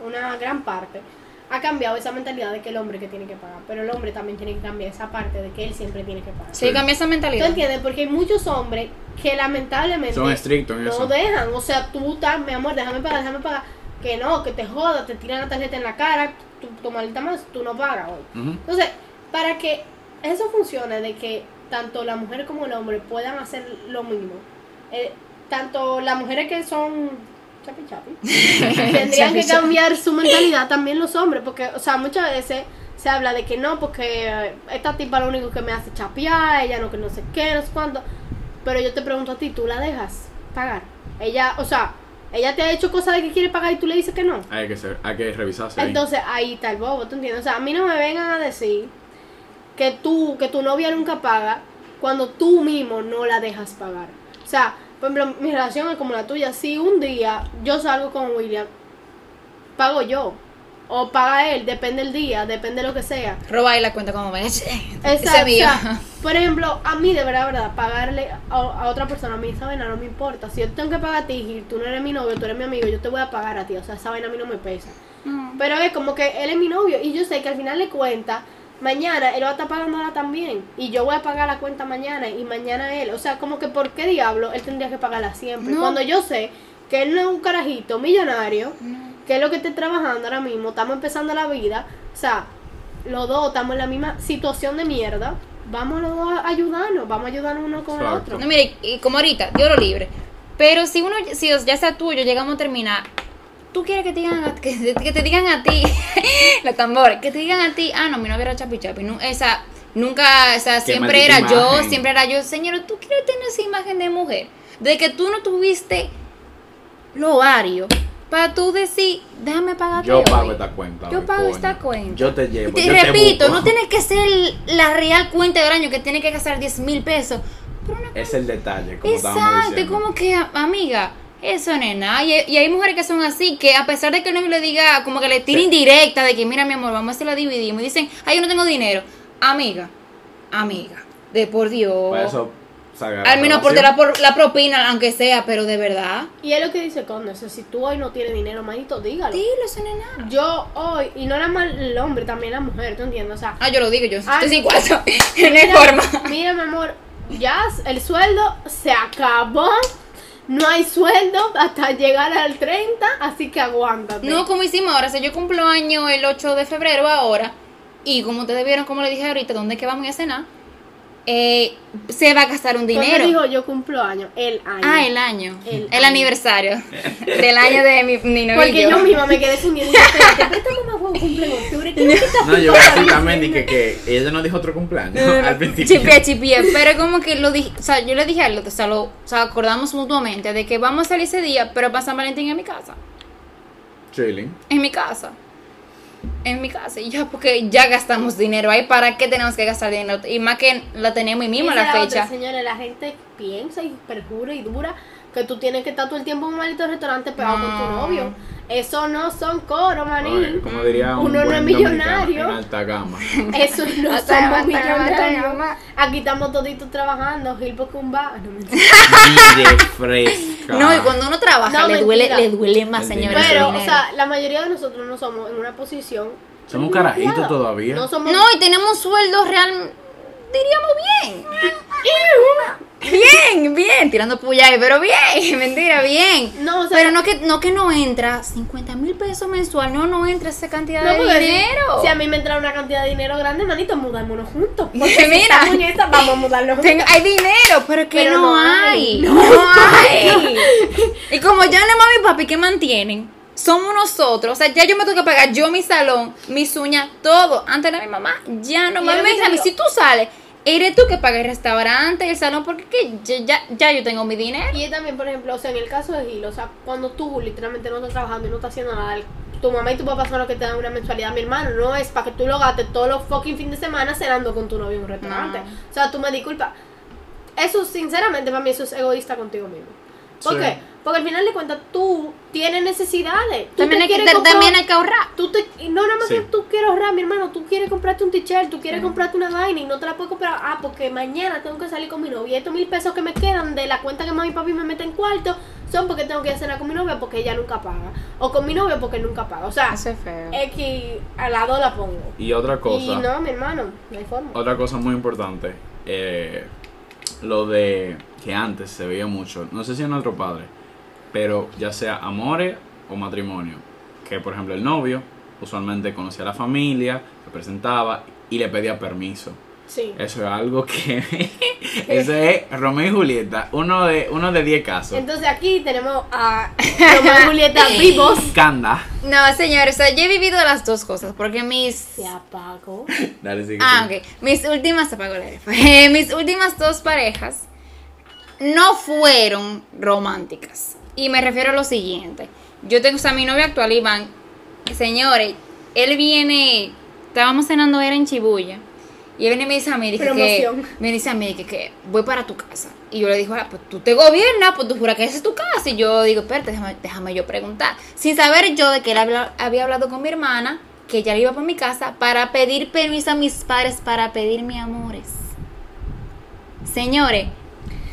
una gran parte, ha cambiado esa mentalidad de que el hombre que tiene que pagar. Pero el hombre también tiene que cambiar esa parte de que él siempre tiene que pagar. sí, cambia esa ¿Tú mentalidad. entiendes? Porque hay muchos hombres que lamentablemente Son estrictos en no eso. dejan. O sea, tú estás, mi amor, déjame pagar, déjame pagar. Que no, que te joda, te tiran la tarjeta en la cara, tu, tu maldita más, tú no pagas hoy. Entonces, para que eso funcione, de que tanto la mujer como el hombre puedan hacer lo mismo, eh, tanto las mujeres que son chapi chapi, tendrían que Chapi cambiar su mentalidad también los hombres, porque, o sea, muchas veces se habla de que no, porque eh, esta tipa lo único que me hace chapear, ella no que no sé qué, no sé cuánto, pero yo te pregunto a ti, ¿tú la dejas pagar? Ella, o sea, ella te ha hecho cosas de que quiere pagar y tú le dices que no. Hay que, ser, hay que revisarse ahí. Entonces ahí está el bobo, ¿tú entiendes? O sea, a mí no me vengan a decir que tú, que tu novia nunca paga cuando tú mismo no la dejas pagar. O sea, por ejemplo, mi relación es como la tuya. Si un día yo salgo con William, pago yo. O paga él, depende del día, depende de lo que sea. Roba y la cuenta como me Ese Exacto. o sea, por ejemplo, a mí de verdad, verdad, pagarle a, a otra persona, a mí esa vaina no me importa. Si yo tengo que pagar a ti, y tú no eres mi novio, tú eres mi amigo, yo te voy a pagar a ti. O sea, esa vaina a mí no me pesa. No. Pero es como que él es mi novio y yo sé que al final de cuentas, mañana él va a estar pagándola también. Y yo voy a pagar la cuenta mañana y mañana él. O sea, como que ¿por qué diablo él tendría que pagarla siempre? No. Cuando yo sé que él no es un carajito millonario, No. que es lo que esté trabajando ahora mismo, estamos empezando la vida. O sea, los dos estamos en la misma situación de mierda. Vamos los dos a ayudarnos, vamos a ayudarnos uno con el otro. No, mire, y como ahorita, Dios lo libre. Pero si uno, si ya sea tuyo, llegamos a terminar, tú quieres que te digan a, que, te- que te digan a ti, los tambores, que te digan a ti, ah, no, mi novia era chapi chapi. esa, nunca, o sea, siempre era yo, siempre era yo. Señor, tú quieres tener esa imagen de mujer. De que tú no tuviste lo ovario para tú decir, déjame pagarte Yo hoy". pago esta cuenta. Yo pago coño. esta cuenta. Yo te llevo. Y te yo repito, no tiene que ser la real cuenta del año que tiene que gastar 10 mil pesos. Pero una Es el detalle, como Exacto, como que, amiga, eso no es nada. Y, y hay mujeres que son así, que a pesar de que el novio le diga, como que le tire Sí. indirecta de que, mira, mi amor, vamos a hacer la dividimos. Y dicen, ay, yo no tengo dinero. Amiga, amiga, de por Dios. Para eso Al menos por la, por la propina, aunque sea, pero de verdad. Y es lo que dice Conde, o sea, si tú hoy no tienes dinero, manito, dígalo. Dilo, eso no es nada. Yo hoy, y no era mal el hombre, también la mujer, ¿tú entiendes? O sea, Ah, yo lo digo, yo Ah, estoy sin no. cuarto. No hay forma. mira, mi amor, ya el sueldo se acabó. No hay sueldo hasta llegar al 30, así que aguántate. No, como hicimos ahora, o yo cumplo año el 8 de febrero ahora, y como ustedes vieron, como le dije ahorita, ¿dónde es que vamos a cenar? Eh, se va a gastar un Cuando dinero. dijo yo cumplo año, el año. Ah, el año. El El, año. aniversario del año de mi, mi novillo. Porque yo misma me quedé sin mamá fue un cumple en octubre. ¿Qué que No, yo diciendo? dije que ella no dijo otro cumpleaños al principio. Chipié, chipié, pero como que lo dije, o sea, yo le dije a él, o sea, lo, o sea, acordamos mutuamente de que vamos a salir ese día, pero para San Valentín en mi casa, Chilling. en mi casa, en mi casa, y ya, porque ya gastamos dinero ahí, ¿para qué tenemos que gastar dinero? Y más que la tenemos ahí mismo la otra, fecha. señores, la gente piensa y perjura y dura que tú tienes que estar todo el tiempo en un maldito restaurante pegado con tu No. novio. Eso no son coros, maní. Oye, como diría un Uno no es millonario. En alta gama. Eso no Hasta somos mata, millonarios. Aquí estamos toditos trabajando, Gil. No, de fresca. No, y cuando uno trabaja, No, le duele, mentira. le duele más, El señores. Pero, o sea, la mayoría de nosotros no somos en una posición. Somos carajitos todavía. No somos. No, y tenemos sueldos real, diríamos bien. Bien, bien, tirando puya ahí, pero bien, mentira, bien. No, o sea, pero no que no que no entra 50 mil pesos mensual, no, no entra esa cantidad No, de si- dinero. Si, a mí me entra una cantidad de dinero grande, manito, mudámonos juntos. Porque Mira. si estamos en esta, vamos a mudarnos juntos. Tengo- hay dinero, pero que Pero no, no hay. hay. No, hay. y como ya no mami y papi que mantienen, somos nosotros. O sea, ya yo me tengo que pagar yo mi salón, mis uñas, todo. Antes era mi mamá. Ya no, dice a mí, si tú sales, eres tú que pagas el restaurante, el salón, porque que ya, ya, ya yo tengo mi dinero. Y también, por ejemplo, o sea, en el caso de Gil, o sea, cuando tú literalmente no estás trabajando y no estás haciendo nada, tu mamá y tu papá son los que te dan una mensualidad, mi hermano. No es para que tú lo gastes todos los fucking fin de semana cenando con tu novio en un restaurante. No. O sea, tú me disculpas. Eso, sinceramente, para mí eso es egoísta contigo mismo. ¿Por Sí. qué? Porque al final de cuentas tú tienes necesidades. Tú También hay, que, quieres comprar- también hay que ahorrar. Tú te, y no nada más Sí. que tú quieres ahorrar, mi hermano, tú quieres comprarte un t-shirt, tú quieres comprarte una vaina y no te la puedes comprar, ah, porque mañana tengo que salir con mi novia. Y estos mil pesos que me quedan de la cuenta que mami y papi me meten cuarto son porque tengo que ir a cenar con mi novia porque ella nunca paga. O con mi novio porque él nunca paga. O sea, es feo. X al lado la pongo. Y otra cosa. Y no, mi hermano, no hay forma. Otra cosa muy importante, eh, lo de que antes se veía mucho, no sé si en otro padre, pero ya sea amores o matrimonio, que por ejemplo el novio usualmente conocía a la familia, se presentaba y le pedía permiso. Sí. Eso es algo que... ese es Romeo y Julieta, uno de uno de 10 casos. Entonces aquí tenemos a Romeo y Julieta vivos. Canda. No, señores, o sea, yo he vivido las dos cosas, porque mis... Se apagó. Dale, sigue Ah, ok. Mis últimas, se apagó. Eh, Mis últimas dos parejas no fueron románticas. Y me refiero a lo siguiente. Yo tengo, o sea, mi novio actual, Iván, señores, él viene, estábamos cenando, era en Chibuya. Y él viene y me dice a mí, dije que, me dice a mí que, que voy para tu casa. Y yo le digo, ah, pues tú te gobiernas, pues tú juras que esa es tu casa. Y yo digo, espérate, déjame, déjame yo preguntar. Sin saber yo de que él habla- había hablado con mi hermana, que ella iba para mi casa, para pedir permiso a mis padres para pedirme amores. Señores,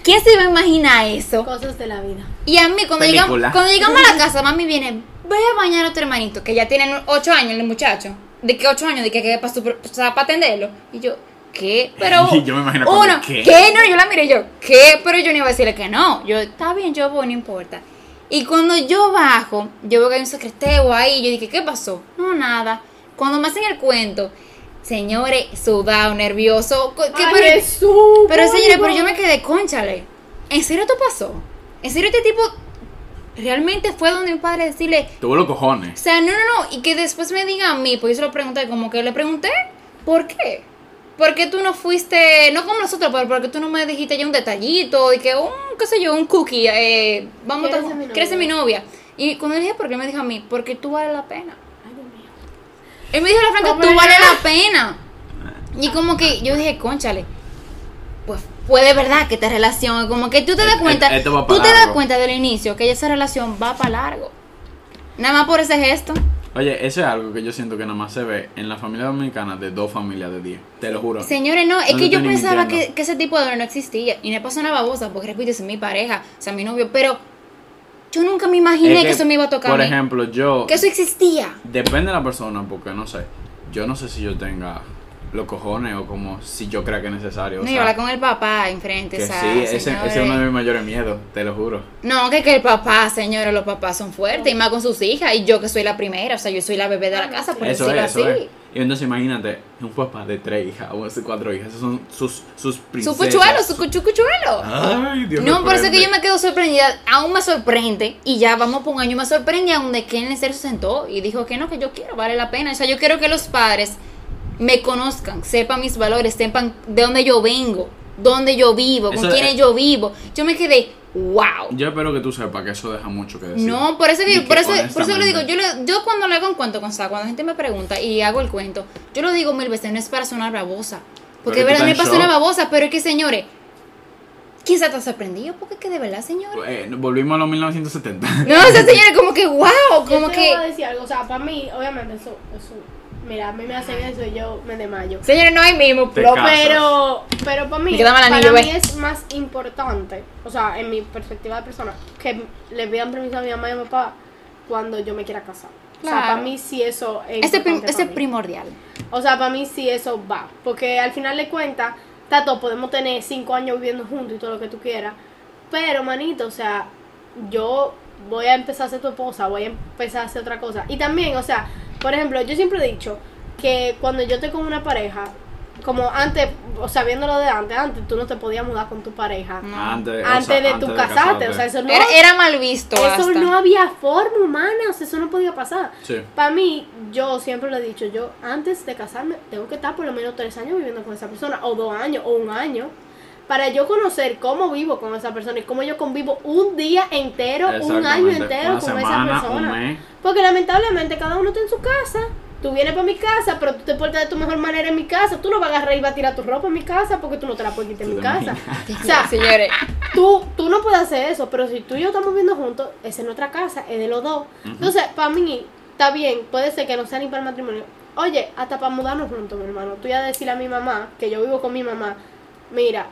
¿quién se iba a imaginar eso? Cosas de la vida. Y a mí, cuando llegamos, cuando llegamos a la casa, mami viene, voy a bañar a tu hermanito, que ya tiene 8 años el muchacho. ¿De qué 8 años? ¿De qué? para, o sea, para atenderlo. Y yo, ¿qué? Pero. Yo me imagino Uno, ¿qué? ¿qué? No, yo la miré yo, ¿qué? Pero yo no iba a decirle que no. Yo, está bien, yo voy, no importa. Y cuando yo bajo, yo veo que hay un secreteo ahí. Yo dije, ¿qué pasó? No, nada. Cuando me hacen el cuento, señores, sudado, nervioso. ¿qué? Ay, pero, Jesús, pero señores, pero yo me quedé, conchale. ¿En serio esto pasó? ¿En serio este tipo realmente fue donde mi padre decirle, Tuvo los o cojones. sea, no, no, no, y que después me diga a mí, pues yo se lo pregunté, como que le pregunté, ¿por qué? ¿Por qué tú no fuiste, no como nosotros, pero por qué tú no me dijiste ya un detallito, y que un, qué sé yo, un cookie, eh, vamos ¿Quieres a mi ¿quieres ser mi novia? novia? Y cuando le dije, ¿por qué? Me dijo a mí, porque tú vales la pena. Ay, Dios mío. Él me dijo a la franca, tú vales la pena. Y como que yo dije, conchale, pues puede verdad que esta relación, como que tú te das cuenta, tú te das cuenta del inicio que esa relación va para largo. Nada más por ese gesto. Oye, eso es algo que yo siento que nada más se ve en la familia dominicana de dos familias de 10. Te lo juro. Señores, no, es que yo pensaba que, ese tipo de hombre no existía. Y me pasó una babosa, porque repito, es mi pareja, o sea, mi novio, pero yo nunca me imaginé Es que, eso me iba a tocar. Por a mí. ejemplo, yo. que eso existía. Depende de la persona, porque no sé. Yo no sé si yo tenga los cojones o como si yo crea que es necesario. o No, y hablar con el papá enfrente, que o sea, sí, ese, ese es uno de mis mayores miedos, te lo juro. No, que, que el papá, señores, los papás son fuertes y más con sus hijas. Y yo que soy la primera, o sea, yo soy la bebé de la casa, por Eso decirlo es, eso así. es. Y entonces imagínate, un papá de tres hijas o de cuatro hijas, esos son sus, sus Su princesas. cuchuelo, su cuchu cuchuelo. Ay, Dios No, por eso que yo me quedo sorprendida. Aún me sorprende. Y ya vamos por un año. Me sorprende aún de que en serio se sentó y dijo que no, que yo quiero, vale la pena. O sea, yo quiero que los padres me conozcan, sepan mis valores, sepan de dónde yo vengo, dónde yo vivo, con Eso quiénes es- yo vivo. Yo me quedé, wow. Yo espero que tú sepas que eso deja mucho que decir. No, por eso, que, por que eso, por eso lo digo, yo, le- yo cuando le hago un cuento con Sa, cuando la gente me pregunta y hago el cuento, yo lo digo mil veces, no es para sonar babosa. Porque de verdad me pasó una babosa, pero es que señores, quizá está sorprendido, porque es que de verdad, señores. Eh, volvimos a los 1970. No, o sea, señores, como que wow, como yo te voy a que. decir algo, o sea, para mí, obviamente, eso, eso, mira, a mí me hacen eso y yo me desmayo. Señores, no hay mismo Te plop. casas. Pero, pero para mí, para anillo, mí ve. es más importante, o sea, en mi perspectiva de persona, que le pidan permiso a mi mamá y a mi papá cuando yo me quiera casar. O sea, Claro. para mí sí eso es Ese, prim- importante ese para es mí. primordial. O sea, para mí sí eso va. Porque al final de cuentas, Tato, podemos tener cinco años viviendo juntos y todo lo que tú quieras. Pero, manito, o sea, yo voy a empezar a ser tu esposa, voy a empezar a hacer otra cosa. Y también, o sea, por ejemplo, yo siempre he dicho que cuando yo estoy con una pareja, como antes, o sea, viéndolo de antes, antes tú no te podías mudar con tu pareja. No. Antes, o Antes sea, de antes tu de casarte, o sea, eso no, Era, era mal visto. eso hasta. no había forma humana, o sea, eso no podía pasar. Sí. Para mí, yo siempre lo he dicho, yo antes de casarme tengo que estar por lo menos tres años viviendo con esa persona, o dos años, o un año, para yo conocer cómo vivo con esa persona y cómo yo convivo un día entero, un año entero Una con semana, esa persona. un mes. Porque lamentablemente cada uno está en su casa. Tú vienes para mi casa, pero tú te portas de tu mejor manera en mi casa. Tú no vas a agarrar y vas a tirar tu ropa en mi casa porque tú no te la puedes quitar en mi casa. O sea, Señores, tú, tú no puedes hacer eso, pero si tú y yo estamos viviendo juntos, es en nuestra casa, es de los dos. Entonces, para mí, está bien, puede ser que no sea ni para el matrimonio. Oye, hasta para mudarnos juntos, mi hermano. Tú ya decirle a mi mamá, que yo vivo con mi mamá, mira,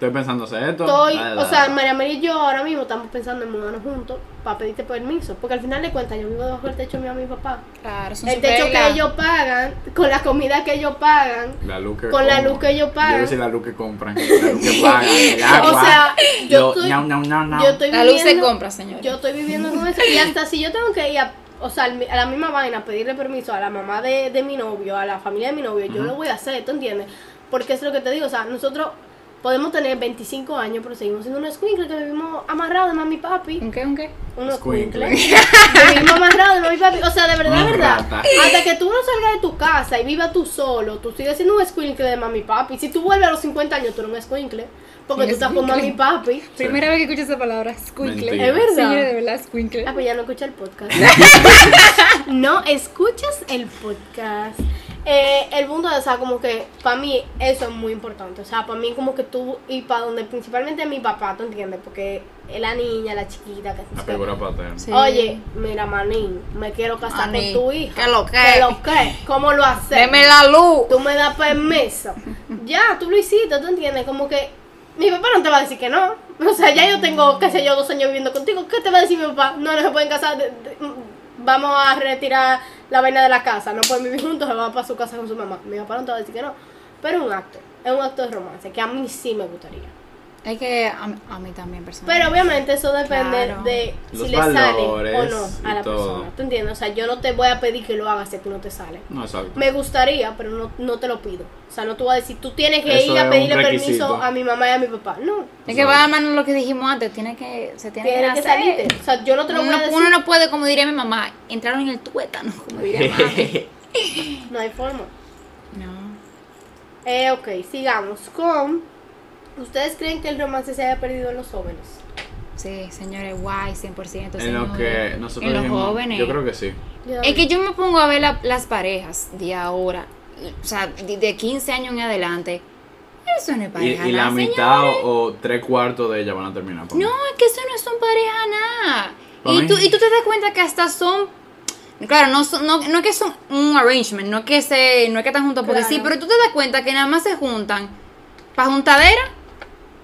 Estoy pensando hacer esto. estoy, dale, o dale. sea, María María y yo ahora mismo estamos pensando en mudarnos juntos para pedirte permiso, porque al final de cuentas yo vivo debajo del techo mamá y mi papá. claro, son El techo reglas. que ellos pagan, con la comida que ellos pagan, La luz que con la luz que ellos Yo pagan. a decir la luz que compran, la luz que pagan, el agua. o sea, yo lo- estoy, yo estoy La luz se viviendo- compra, señores. Yo estoy viviendo con eso. Y hasta si yo tengo que ir a, o sea, a la misma vaina, pedirle permiso a la mamá de, de mi novio, a la familia de mi novio, yo lo voy a hacer, ¿tú entiendes? Porque es lo que te digo, o sea, nosotros podemos tener 25 años, pero seguimos siendo unos squinkles que vivimos amarrados de mami y papi. ¿Un qué, un qué? Unos Squinkle. squinkles. Vivimos amarrados de mami y papi. O sea, de verdad, de verdad. rata. Hasta que tú no salgas de tu casa y vivas tú solo, tú sigues siendo un squinkle de mami y papi. Si tú vuelves a los 50 años, tú eres un squinkle. Porque tú estás con mami y papi. Primera vez que escucho esa palabra, squinkle. Es verdad. Señores, de verdad, squinkle. Ah, pues ya no escucha el podcast. no escuchas el podcast. Eh, el mundo, o sea, como que para mí eso es muy importante. O sea, para mí como que tú y para donde principalmente mi papá, ¿tú entiendes? Porque es la niña, la chiquita que La figura paterna. Sí. Oye, mira, manín, me quiero casar Manín, con tu hija. ¿qué lo que? ¿Qué lo que? ¿Cómo lo haces? Deme la luz. Tú me das permiso. ya, tú lo hiciste, ¿tú entiendes? Como que mi papá no te va a decir que no. O sea, ya yo tengo, qué sé yo, dos años viviendo contigo. ¿Qué te va a decir mi papá? No, no se pueden casar. de- de- vamos a retirar la vaina de la casa. No pueden vivir juntos, se van para su casa con su mamá. Mi papá no te va a decir que no. Pero es un acto. Es un acto de romance que a mí sí me gustaría. Es que a, a mí también, personalmente. Pero obviamente eso depende Claro. de Los si le sale o no a la todo. persona. ¿Tú entiendes? O sea, yo no te voy a pedir que lo hagas si a ti no te sale. No, exacto. Me gustaría, pero no, no te lo pido. O sea, no te voy a decir, tú tienes que Eso ir a pedirle permiso a mi mamá y a mi papá. No, Es que va a mano lo que dijimos antes, tiene que, se tiene, tiene que hacer. salirte. O sea, yo no te lo voy Uno, a decir. uno no puede, como diría mi mamá, entrar en el tuétano, como diría mami. No hay forma. No. Eh, ok, sigamos con... ¿Ustedes creen que el romance se haya perdido en los jóvenes? Sí, señores, guay, 100%. en lo que nosotros En los dijimos, jóvenes. Yo creo que sí. Es que yo me pongo a ver la- las parejas de ahora, o sea, de, de 15 años en adelante. Eso no es Y, pareja. y la nada, mitad señores. o, tres cuartos de ellas van a terminar. por mí. No, es que eso no son pareja nada. Y tú, y tú te das cuenta que hasta son. Claro, no, son, no, no es que son un arrangement, no es que se, no es que están juntos porque Claro. sí, pero tú te das cuenta que nada más se juntan para juntadera,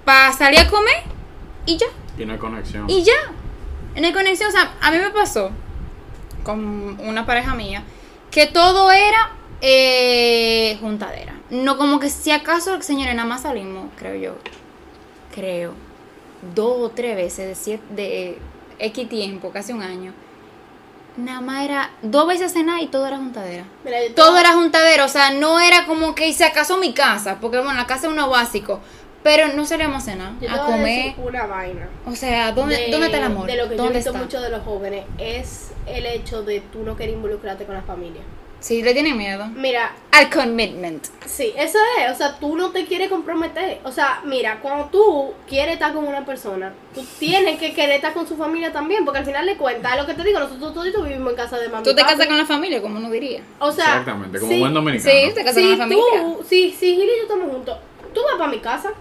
para salir a comer y ya. Y no hay conexión. Y ya. En el conexión, o sea, a mí me pasó con una pareja mía que todo era eh, juntadera. No como que si acaso, señores, nada más salimos, creo yo, creo, dos o tres veces de, siete, de X tiempo, casi un año. Nada más era dos veces a cenar y todo era juntadera. Mira, Todo era juntadero, o sea, no era como que si acaso mi casa, porque bueno, la casa es uno básico, pero no salíamos a cenar, yo te a voy comer. decir una vaina. O sea, ¿dónde, de- ¿dónde está el amor? De lo que yo he ¿Dónde visto está? mucho de los jóvenes es el hecho de tú no querer involucrarte con la familia. Sí, le tienen miedo. Mira, Al commitment. Sí, eso es, o sea, tú no te quieres comprometer. O sea, mira, cuando tú quieres estar con una persona, tú tienes que querer estar con su familia también, porque al final de cuentas, es lo que te digo, nosotros todos vivimos en casa de mamá. Tú te papi. casas con la familia, como uno diría. O sea, Exactamente, como sí, buen dominicano. Sí, te casas con Si la familia. tú, si, si Gil y yo estamos juntos, tú vas para mi casa,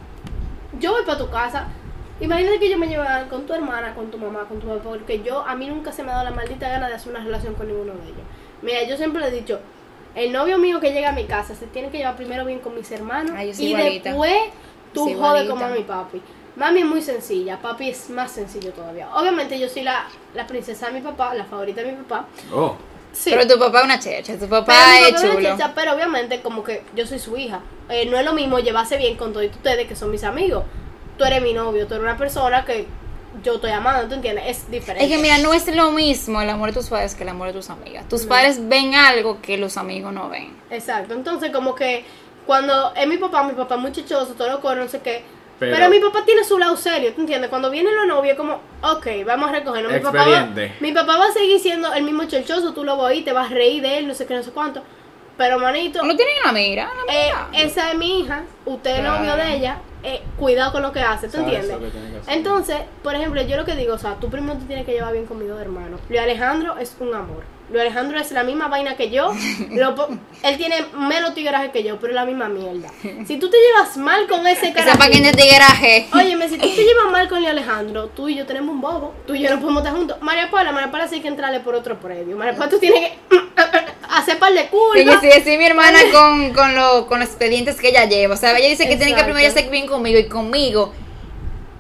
yo voy para tu casa. Imagínate que yo me lleve con tu hermana, con tu mamá, con tu papá, porque yo, a mí nunca se me ha dado la maldita gana de hacer una relación con ninguno de ellos. Mira, yo siempre le he dicho, el novio mío que llega a mi casa se tiene que llevar primero bien con mis hermanos Ay, y igualita. después tú jodes con mami y papi. Mami es muy sencilla, papi es más sencillo todavía. Obviamente yo soy la, la princesa de mi papá, la favorita de mi papá. Oh, Sí. Pero tu papá es una checha, tu papá Pero es papá es una chulo. chicha, pero obviamente como que yo soy su hija. Eh, no es lo mismo llevarse bien con todos ustedes que son mis amigos. Tú eres mi novio, tú eres una persona que yo estoy amando, ¿tú entiendes? Es diferente. Es que mira, no es lo mismo el amor de tus padres que el amor de tus amigas. Tus padres ven algo que los amigos no ven. Exacto, entonces como que cuando es mi papá, mi papá es muy chichoso, todo lo corre, no sé qué. Pero, Pero- mi papá tiene su lado serio, ¿tú entiendes? Cuando vienen los novios, como, ok, vamos a recogernos. Mi papá, va, mi papá va a seguir siendo el mismo chelchoso, tú lo vas a oír, te vas a reír de él, no sé qué, no sé cuánto. Pero, manito, No tienen la mira, la Eh, mira. esa es mi hija, usted es Claro. novio de ella, eh, cuidado con lo que hace, ¿tú Sabes entiendes? lo que tiene que hacer. Entonces, por ejemplo, yo lo que digo, o sea, tú primero te tienes que llevar bien con mis dos hermanos. Luis Alejandro es un amor. Luis Alejandro es la misma vaina que yo. Lo él tiene menos tigraje que yo, pero es la misma mierda. Si tú te llevas mal con ese Esa pa' quien carajo. de tigueraje. Óyeme, si tú te llevas mal con Luis Alejandro, tú y yo tenemos un bobo. Tú y yo no podemos estar juntos. María Paula, María Paula sí hay que entrarle por otro previo. María Paula, tú tienes que hacer par de curvas. sí, sí, mi hermana con, con, lo- con los expedientes que ella lleva. O sea, ella dice que tiene que primero ser bien conmigo y conmigo.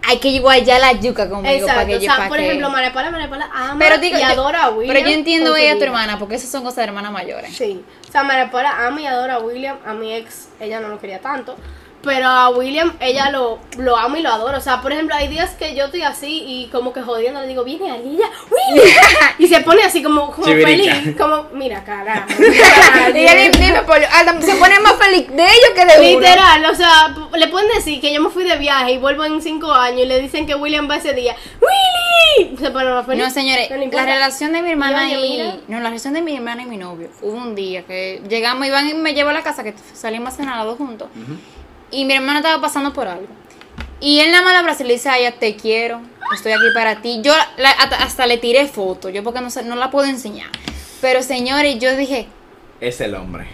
Hay que igual ya la yuca conmigo para Exacto, que o sea, pa' por que- ejemplo, María Paula ama Pero digo, y yo- adora a William. Pero yo entiendo ella a tu hermana, porque esas son cosas de hermanas mayores. Sí, o sea, María Paula ama y adora a William. A mi ex, ella no lo quería tanto. Pero a William, ella lo, lo ama y lo adora. O sea, por ejemplo, hay días que yo estoy así y como que jodiendo le digo, viene Alilla, William. y se pone así como, como feliz. Como, mira, carajo. Dime, dime, se pone más feliz de ellos que de uno. Literal, o sea, le pueden decir que yo me fui de viaje y vuelvo en cinco años y le dicen que William va ese día. ¡Willy! Se pone más feliz. No, señores, No la relación de mi hermana Y oye, y. mira. No, la relación de mi hermana y mi novio. Hubo un día que llegamos, Iván y me llevó a la casa, que salimos a cenar los dos juntos. Y mi hermana estaba pasando por algo. Y él nada más la abraza y le dice a ella, te quiero, estoy aquí para ti. Yo la- hasta, hasta le tiré foto, yo porque no, no la puedo enseñar. Pero señores, yo dije, Es el hombre.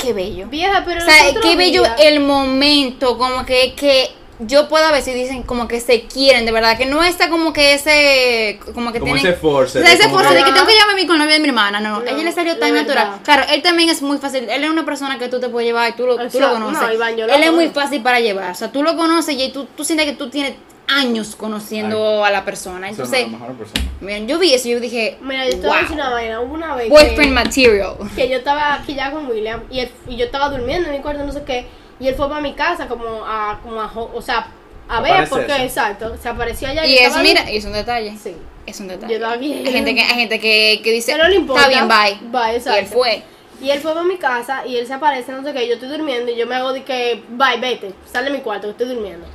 qué bello. Vieja, pero O sea, qué bello el momento, como que, que yo puedo ver si dicen como que se quieren, de verdad, que no está como que ese, como que Como tienen... ese force. O sea, ese force que- de que tengo que llevarme bien con el novio de mi hermana, no, No, a ella le salió tan natural. Claro, él también es muy fácil, él es una persona que tú te puedes llevar y tú lo, tú lo conoces. no, Iván, yo lo él es muy fácil para llevar, o sea, tú lo conoces y tú, tú sientes que tú tienes años conociendo a la persona. Son Entonces, la mejor persona. miren, yo vi eso y yo dije, Mira, yo a decir wow, una vaina. Hubo una vez. que- boyfriend material. que yo estaba aquí ya con William y, y yo estaba durmiendo en mi cuarto, no sé qué, y él fue para mi casa como a, como a, o sea, a ver, Aparecerse. porque exacto, se apareció allá. Y yo eso, estaba mira, y es un detalle. Sí. Es un detalle. Yo aquí. Hay gente que, hay gente que, que dice, Pero no le importa. está bien, bye. Bye, y exacto. él fue. Y él fue para mi casa y él se aparece, no sé qué, yo estoy durmiendo y yo me hago de que, bye, vete, sal de mi cuarto, que estoy durmiendo.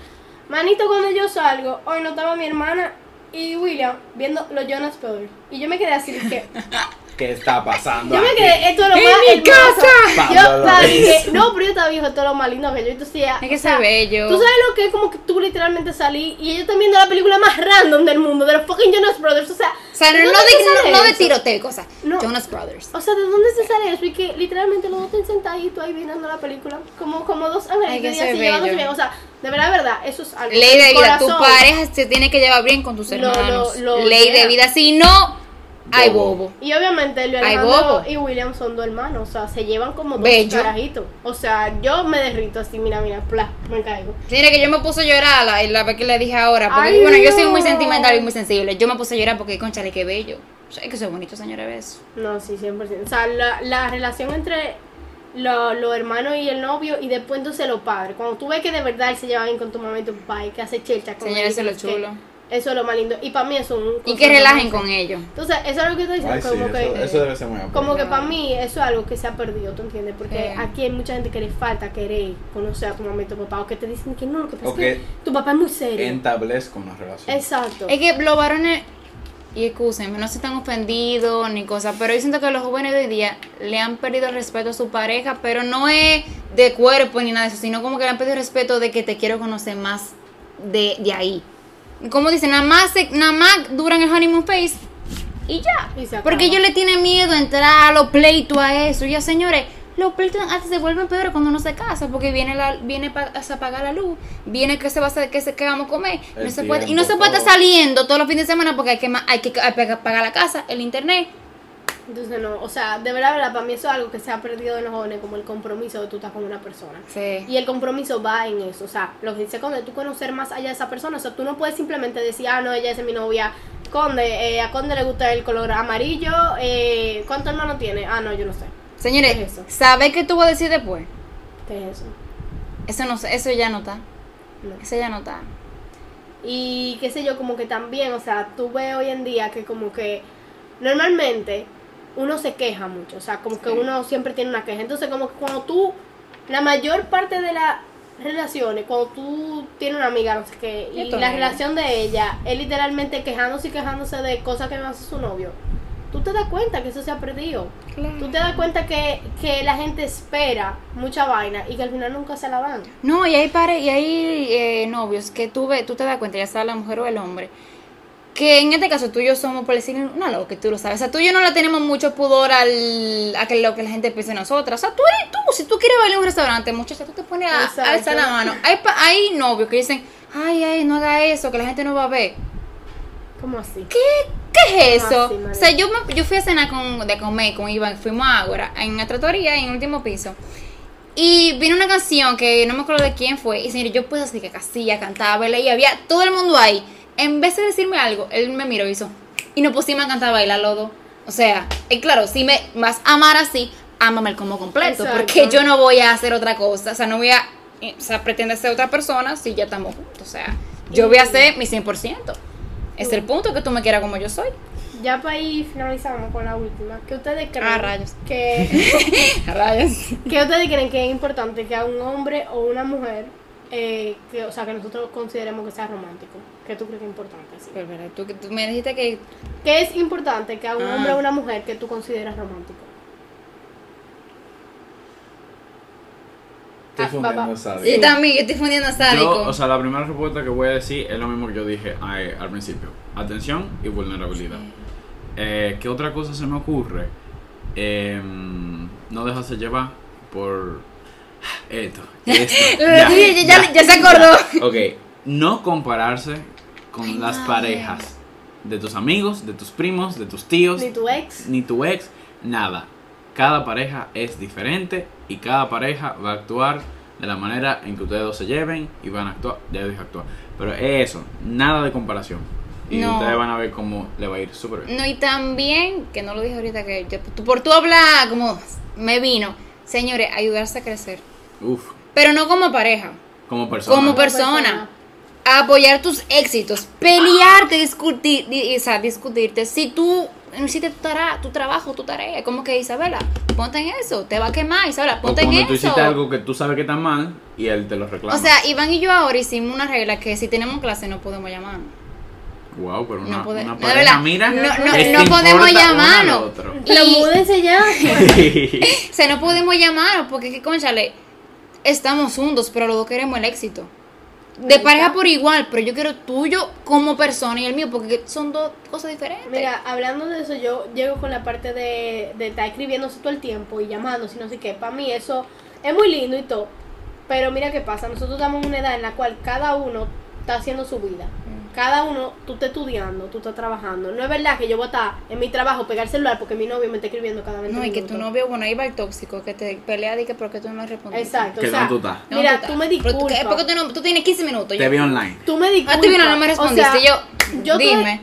Manito, cuando yo salgo, hoy no estaba mi hermana y William viendo los Jonas Brothers. Y yo me quedé así, de que, ¿Qué está pasando? Yo me aquí? quedé, esto es lo ¡En más mi hermoso. casa! Yo dije, no, pero yo estaba viejo, esto es lo más lindo que yo. Entonces, ya, Es que o sea, bello. Tú sabes lo que es como que tú literalmente salí y ellos están viendo la película más random del mundo, de los fucking Jonas Brothers. O sea, O sea, no, ¿de no de, no, no de tiroteo y cosas. No. Jonas Brothers. O sea, ¿de dónde se sale eso? Y que literalmente los dos están sentaditos ahí viendo la película, como, como dos Ay, ángeles que que bien. O sea, de verdad, de verdad, eso es algo. Ley de mi vida. Tu pareja se tiene que llevar bien con tus Lo- lo- hermanos. lo Ley de vida. Si no, hay Bobo. Y obviamente Ay, bobo. y William son dos hermanos, o sea, se llevan como dos Bello. carajitos. O sea, yo me derrito así, mira, mira, pla, me caigo. Tiene que yo me puse a llorar la, la vez que le dije ahora. Porque, Ay, bueno, yo soy muy sentimental y muy sensible. Yo me puse a llorar porque, conchale, qué bello. O sea, es que soy bonito, señores, ves. No, sí, 100%. O sea, la, la relación entre lo- los hermanos y el novio y después entonces los padres. Cuando tú ves que de verdad él se lleva bien con tu mamá y tu papá y que hace chelcha con Señores, es lo que chulo. Eso es lo más lindo. Y para mí eso es un... Y que relajen con ellos. Entonces, eso es lo que estoy diciendo. Ay, sí, como que, eso, eso debe ser muy Como que para mí eso es algo que se ha perdido, ¿tú entiendes? Porque Sí. aquí hay mucha gente que le falta querer conocer a tu mamá y tu papá o que te dicen que no, lo que pasa O es que que tu papá es muy serio. Entablezca una relación. Exacto. Es que los varones, y escúsenme, no se están ofendidos ni cosas, pero yo siento que los jóvenes de hoy día le han perdido el respeto a su pareja, pero no es de cuerpo ni nada de eso, sino como que le han perdido el respeto de que te quiero conocer más de, de ahí. Como dicen, nada más, se- nada más duran el honeymoon phase y ya. Y. Porque ellos le tienen miedo a entrar a los pleitos a eso. Ya, señores, los pleitos hasta se vuelven peores cuando uno se casa, porque viene la, viene pa- a apagar la luz, viene que se va a hacer, que se que vamos a comer, no se puede, y no se puede estar todo. saliendo todos los fines de semana porque hay que hay que hay que pagar la casa, el internet. Entonces no, o sea, de verdad, de verdad, para mí eso es algo que se ha perdido en los jóvenes, como el compromiso de tú estar con una persona. Sí. Y el compromiso va en eso, o sea, lo que dice Conde, tú conocer más allá de esa persona, o sea, tú no puedes simplemente decir, ah, no, ella es mi novia, Conde, eh, a Conde le gusta el color amarillo, eh, ¿cuántos hermanos tiene? Ah, no, yo no sé, Señores, ¿Qué es eso? ¿sabe qué tú vas a decir después? ¿qué es eso? Eso no eso ya no está. No. Eso ya no está. Y qué sé yo, como que también, o sea, tú ves hoy en día que como que normalmente uno se queja mucho, o sea, como que uno siempre tiene una queja. Entonces, como que cuando tú, la mayor parte de las relaciones, cuando tú tienes una amiga, no sé qué, y la relación de ella es literalmente quejándose y quejándose de cosas que no hace su novio, tú te das cuenta que eso se ha perdido. Claro. Tú te das cuenta que, que la gente espera mucha vaina y que al final nunca se la dan. No, y hay pares, y hay eh, novios que tú ves, tú te das cuenta, ya sea la mujer o el hombre, que en este caso tú y yo somos, por decir, no lo que tú lo sabes. O sea, tú y yo no le tenemos mucho pudor al, a que lo que la gente piense de nosotras. O sea, tú eres tú, si tú quieres bailar en un restaurante, muchacha, tú te pones a Exacto. alzar la mano. Hay, hay novios que dicen, ay, ay, no haga eso, que la gente no va a ver. ¿Cómo así? ¿Qué, qué es ¿Cómo eso? así, o sea, yo, me- yo fui a cenar con, de comer con Iván, fuimos a Ágora, en la trattoria, en el último piso. Y vino una canción que no me acuerdo de quién fue. Y señor, yo puedo así que casilla, cantaba, y había todo el mundo ahí. En vez de decirme algo, él me miró y hizo. Y nos pusimos a cantar, bailar los dos. O sea, y claro, si me vas a amar así, ámame el como completo. Exacto. Porque yo no voy a hacer otra cosa. O sea, no voy a. eh, O sea, pretender ser otra persona si ya estamos juntos. O sea, yo voy a hacer mi 100%. Es el punto que tú me quieras como yo soy. Ya para ir finalizamos con la última. ¿Qué ustedes creen? Ah, rayos. Que, Rayos. ¿Qué ustedes creen que es importante que a un hombre o una mujer, eh, que, o sea, que nosotros consideremos que sea romántico? ¿Qué tú crees que es importante? Sí. Pero, pero, tú, tú me dijiste que. ¿Qué es importante que a un Ah. hombre o una mujer que tú consideras romántico? Estoy Ah, fundiendo sádico. Yo también, yo estoy fundiendo sádico. Yo, o sea, la primera respuesta que voy a decir es lo mismo que yo dije ay, al principio. Atención y vulnerabilidad. Eh, ¿Qué otra cosa se me ocurre? Em, no dejarse llevar por esto, esto. Ya, ya- ya se acordó. Ok, no compararse con Ay, las madre. parejas de tus amigos, de tus primos, de tus tíos, Ni tu ex. ni tu ex, nada. Cada pareja es diferente y cada pareja va a actuar de la manera en que ustedes dos se lleven y van a actuar, ya dije actuar. Pero es eso, nada de comparación. Y No. ustedes van a ver cómo le va a ir súper bien. No, y también, que no lo dije ahorita, que yo- por tú hablar como me vino, señores, ayudarse a crecer. Uf, Pero no como pareja, como persona. como persona. A apoyar tus éxitos, pelearte, discutir, di- o sea, discutirte. Si tú no hiciste tu, tara- tu trabajo, tu tarea, como que Isabela, ponte en eso, te va a quemar, Isabela, o ponte en cuando tú eso. hiciste algo que tú sabes que está mal y él te lo reclama. O sea, Iván y yo ahora hicimos una regla que si tenemos clase no podemos llamar. wow, pero una, no pode- una no, de pareja, verdad, mira, no- no- no podemos llamarnos. Y- múdense ya. O sea, no podemos llamarnos porque, que conchale, estamos juntos, pero los dos queremos el éxito. De pareja por igual, pero yo quiero tuyo como persona y el mío, porque son dos cosas diferentes. Mira, hablando de eso, yo llego con la parte de, de estar escribiéndose todo el tiempo y llamándose y no sé qué. Para mí eso es muy lindo y todo. Pero mira qué pasa, nosotros estamos en una edad en la cual cada uno está haciendo su vida. Cada uno, tú estás estudiando, tú estás trabajando. No es verdad que yo voy a estar en mi trabajo, pegar el celular porque mi novio me está escribiendo cada vez no, y que tu novio, bueno, ahí va el tóxico, que te pelea y que porque tú no le respondes. Exacto, Que o sea, tú estás. Mira, tú me disculpas. Es porque tú, no, tú tienes 15 minutos. Te yo- vi online. Tú me disculpas. Ah, tú no me o respondiste. sea, yo, yo te- dime.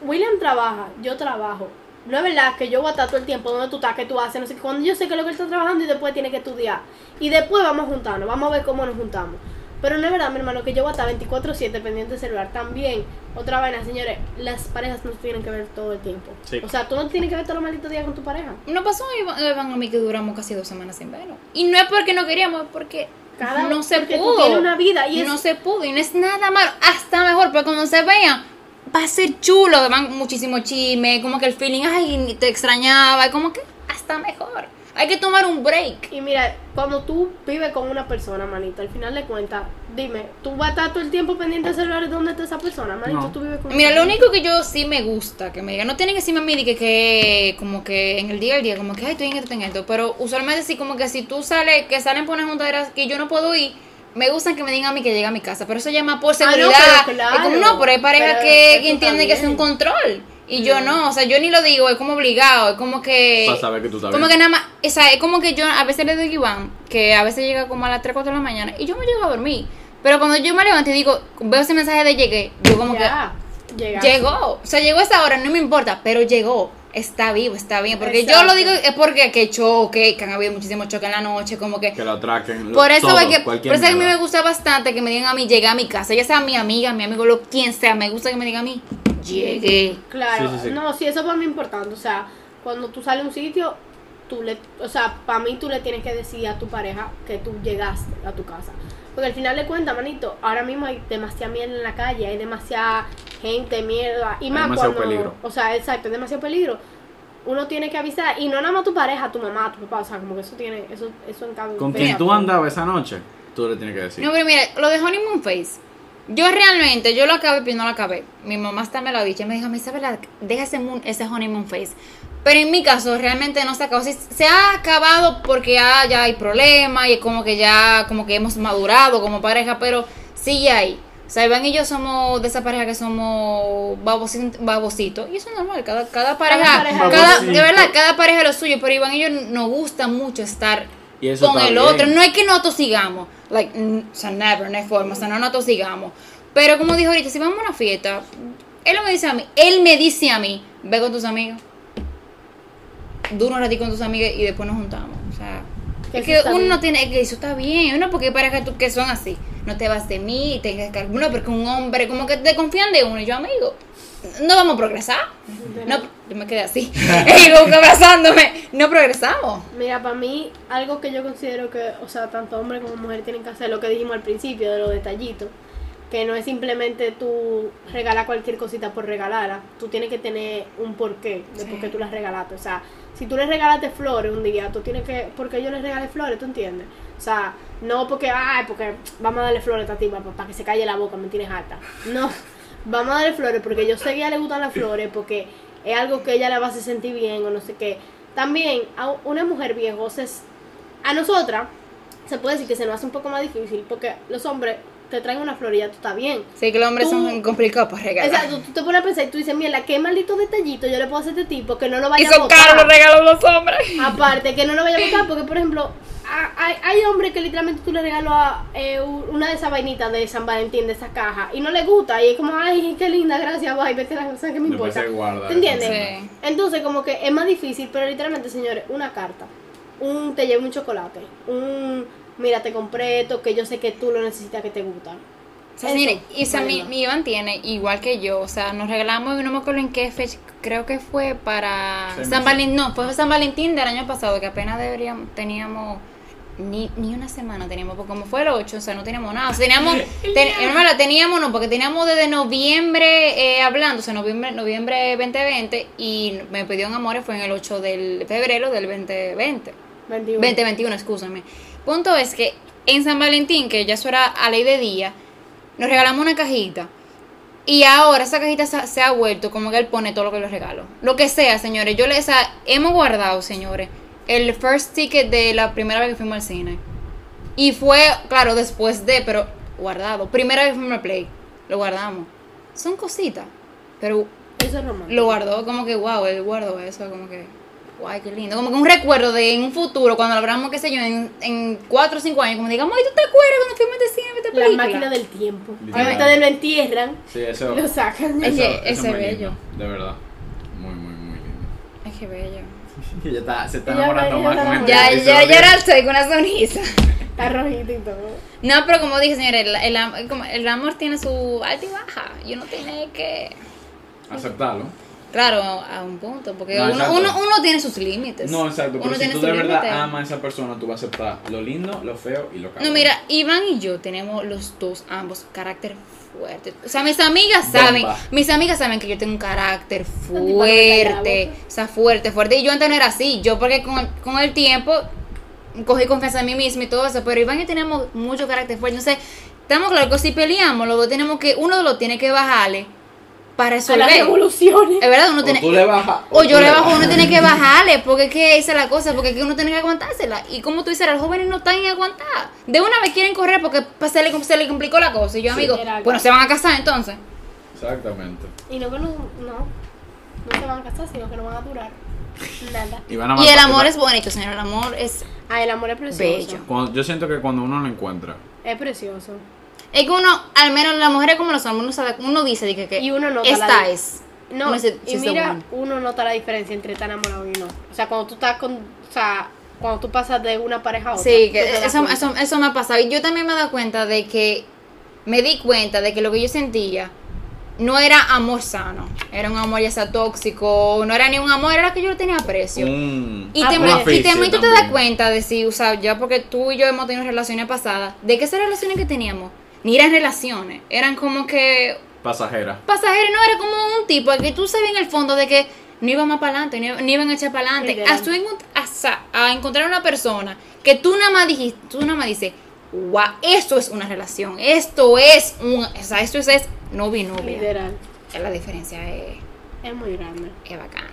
William trabaja, yo trabajo. No es verdad que yo voy a estar todo el tiempo donde tú estás, que tú haces, no sé qué. Cuando yo sé que lo que él está trabajando y después tiene que estudiar. Y después vamos a juntarnos, vamos a ver cómo nos juntamos. Pero no es verdad, mi hermano, que yo voy a estar 24-7 pendiente del celular. También, otra vaina, señores, las parejas no se tienen que ver todo el tiempo. Sí. O sea, tú no tienes que ver todos los malditos días con tu pareja. No pasó Iván a mí que duramos casi dos semanas sin vernos. Y no es porque no queríamos, es porque Cada- no se porque tú pudo. tienes una vida y es- no se pudo y no es nada malo. Hasta mejor, porque cuando se vean va a ser chulo, van muchísimo chisme, como que el feeling, ay, te extrañaba, como que hasta mejor. Hay que tomar un break. Y mira, cuando tú vives con una persona, manito, al final de cuentas, dime, ¿tú vas a estar todo el tiempo pendiente del celular de dónde está esa persona, manito? No. Tú vives con Mira, lo único que yo sí me gusta que me digan, no tienen que decirme a mí que, que como que en el día al día, como que ay, estoy en esto, en esto, pero usualmente sí como que si tú sales, que salen por una juntadera que yo no puedo ir, me gusta que me digan a mí que llega a mi casa, pero eso llama por Ah, no, seguridad. pero Es como, claro, no, pero hay parejas pero que, que entienden que es un control. Y yo no, o sea, yo ni lo digo, es como obligado, es como que... Para saber que tú estás Como bien. que nada más, o sea, es como que yo a veces le digo a Iván, que a veces llega como a las 3, 4 de la mañana, y yo me llego a dormir. Pero cuando yo me levanto y digo, veo ese mensaje de llegué, yo como que... Llegaste. Llegó, o sea, llegó esa hora, no me importa, pero llegó. Está vivo, está bien. Porque yo lo digo es porque que choque, que han habido muchísimos choques en la noche, como que. Que lo atraquen. Por eso todo, es que, por eso es que a mí me gusta bastante que me digan a mí, llegué a mi casa, ya sea mi amiga, mi amigo, lo quien sea, me gusta que me digan a mí, llegué. Claro, Sí, sí, sí. no, sí, eso para mí es importante. O sea, cuando tú sales a un sitio, tú le, o sea, para mí tú le tienes que decir a tu pareja que tú llegaste a tu casa. Porque al final de cuentas, manito, ahora mismo hay demasiada mierda en la calle, hay demasiada gente, mierda. Y Hay más demasiado cuando. peligro. O sea, exacto, hay demasiado peligro. uno tiene que avisar, y no nada más tu pareja, tu mamá, tu papá, o sea, como que eso tiene, eso, eso en cada Con quien tú andabas esa noche, tú le tienes que decir. No, pero mira, lo de Honeymoon Face. Yo realmente, yo lo acabé, pero no lo acabé. Mi mamá hasta me lo ha dicho. y Me dijo, mi Isabela, deja ese, moon- ese Honeymoon Face. Pero en mi caso, realmente no se acabó. Sí, se ha acabado porque ya, ya hay problemas y como que ya, como que hemos madurado como pareja, pero sigue ahí. O sea, Iván y yo somos de esa pareja que somos babositos, babositos. Y eso es normal, cada, cada pareja, pareja cada, Babosito. de verdad, cada pareja es lo suyo. Pero Iván y yo nos gusta mucho estar Y eso con el bien. otro. No es que no tosigamos, like, n- o sea, never, no hay forma, o sea, no nos tosigamos. Pero como dijo ahorita, si vamos a una fiesta, él me dice a mí, él me dice a mí, ve con tus amigos, dura un ratito con tus amigas y después nos juntamos. O sea, Que es que uno bien. no tiene, es que eso está bien, uno porque hay parejas tú- que son así, no te vas de mí, tengas que, no, porque un hombre como que te confían de uno y yo amigo. No vamos a progresar. No, yo me quedé así. y como abrazándome. No progresamos. Mira, para mí, algo que yo considero que, o sea, tanto hombre como mujer tienen que hacer, lo que dijimos al principio de los detallitos, que no es simplemente tú regalar cualquier cosita por regalarla, tú tienes que tener un porqué de por qué tú las regalaste. O sea, si tú le regalaste flores un día, tú tienes que, ¿por qué yo le regalé flores? ¿Tú entiendes? O sea, no porque, ay, porque vamos a darle flores a esta tipa para que se calle la boca, me tienes harta. No, vamos a darle flores porque yo sé que a ella le gustan las flores, porque es algo que ella le va a hacer sentir bien o no sé qué. También a una mujer viejosa es, a nosotras se puede decir que se nos hace un poco más difícil porque los hombres te traen una flor y ya tú estás bien. Sí, que los hombres Tú- son complicados para regalar. Exacto, tú te pones a pensar y tú dices, mira, qué maldito detallito yo le puedo hacer a este tipo que no lo Y vaya a son botar. caros los regalos los hombres. Aparte, que no lo vaya a botar porque, por ejemplo, hay, hay hombres que literalmente tú le regalas a, eh, una de esas vainitas de San Valentín, de esa caja, y no le gusta, y es como, ay, qué linda, gracias, bye, vete a la cosa que me importa. guarda ¿Te entiendes? Sí. Entonces, como que es más difícil, pero literalmente, señores, una carta, un te llevo un chocolate, un mira, te compré esto que yo sé que tú lo necesitas, que te gusta. O sea, Eso, mire, y o sea, mi, mi Iván tiene, igual que yo, o sea, nos regalamos, no me acuerdo en qué fecha, creo que fue para San. Valentín, no, fue San Valentín del año pasado, que apenas deberíamos, teníamos, ni, ni una semana teníamos, porque como fue el 8, o sea, no teníamos nada, o sea, teníamos, ten- hermana, teníamos, no, porque teníamos desde noviembre eh, hablando, o sea, noviembre, noviembre 2020, y me pidió un amor, fue en el 8 de febrero del 2020. 21. 2021, excúsame. Punto es que en San Valentín, que ya eso era a ley de día, nos regalamos una cajita. Y ahora esa cajita se, ha vuelto como que él pone todo lo que le regalo. Lo que sea, señores. Yo les, o sea, hemos guardado, señores, el first ticket de la primera vez que fuimos al cine. Y fue, claro, después de, pero guardado. Primera vez que fuimos al play. Lo guardamos. Son cositas. Pero Eso es lo guardó como que, wow, él guardó eso, como que, guay, qué lindo. Como que un recuerdo de en un futuro, cuando lo hablamos, qué sé yo, en, en 4 o 5 años, como digamos, ay, ¿tú te acuerdas cuando fuimos de cine esta La película? máquina del tiempo. Literal. Obviamente lo entierran Sí, eso. y lo sacan. Es eso- que eso ese muy bello. lindo, De verdad. Muy, muy, muy lindo. Ay, qué bello. Ya está, se está enamorando más ya con este Ya, ya, ya era estoy con una sonrisa. Está rojito y todo. No, pero como dije, señores, el, el, como el amor tiene su alta y baja. Y uno tiene que. Aceptarlo. Claro, a un punto, porque No, uno, uno, uno tiene sus límites. No, exacto, Uno pero si tiene tú de verdad amas a esa persona, tú vas a aceptar lo lindo, lo feo y lo caro. No, mira, Iván y yo tenemos los dos, ambos, carácter fuerte. O sea, mis amigas Bomba. saben, mis amigas saben que yo tengo un carácter fuerte, boca. o sea, fuerte, fuerte. Y yo antes no era así, yo porque con, el- con el tiempo cogí confianza en mí misma y todo eso, pero Iván y yo tenemos mucho carácter fuerte. Entonces, estamos claros que si peleamos, dos tenemos que, uno de los tiene que bajarle para A las resolver. revoluciones. Es verdad, uno o tiene... tú le bajas. O yo tú le bajo, uno bajas. tiene que bajarle, porque es que esa es la cosa, porque es que uno tiene que aguantársela. Y como tú dices, los jóvenes no están en aguantar. De una vez quieren correr porque pues, se le, se le complicó la cosa. Y yo, Sí. amigo, bueno, se van a casar entonces. Exactamente. Y no que no, no, no se van a casar, sino que no van a durar nada. Y, van a Y el amor es bonito, señor. El amor es. Ah, el amor es precioso. Bello. Cuando- yo siento que cuando uno lo encuentra, Es precioso. Es que uno, al menos las mujeres como los hombres, uno, sabe- uno dice de que, que Y uno nota esta la- es. No, Uno dice, y "She's the mira, one". uno nota la diferencia entre estar enamorado y no. O sea, cuando tú estás con, o sea, cuando tú pasas de una pareja a otra. Sí, que eso, eso, eso me ha pasado. Y yo también me he dado cuenta de que me di cuenta de que lo que yo sentía no era amor sano. Era un amor ya sea tóxico, no era ni un amor, era que yo le tenía aprecio. un, Y te, y también tú te das cuenta de si, o sea, ya porque tú y yo hemos tenido relaciones pasadas, de que esas relaciones que teníamos ni eran relaciones, eran como que Pasajera. pasajeros, no era como un tipo que tú sabías en el fondo de que no iban más para adelante, no, no iban a echar para adelante. Hasta, a encontrar una persona que tú nada más dijiste, tú nada más dices, wow, esto es una relación, esto es un, o sea, esto es, es novio y novia. Literal. La diferencia es, Es muy grande. es bacana.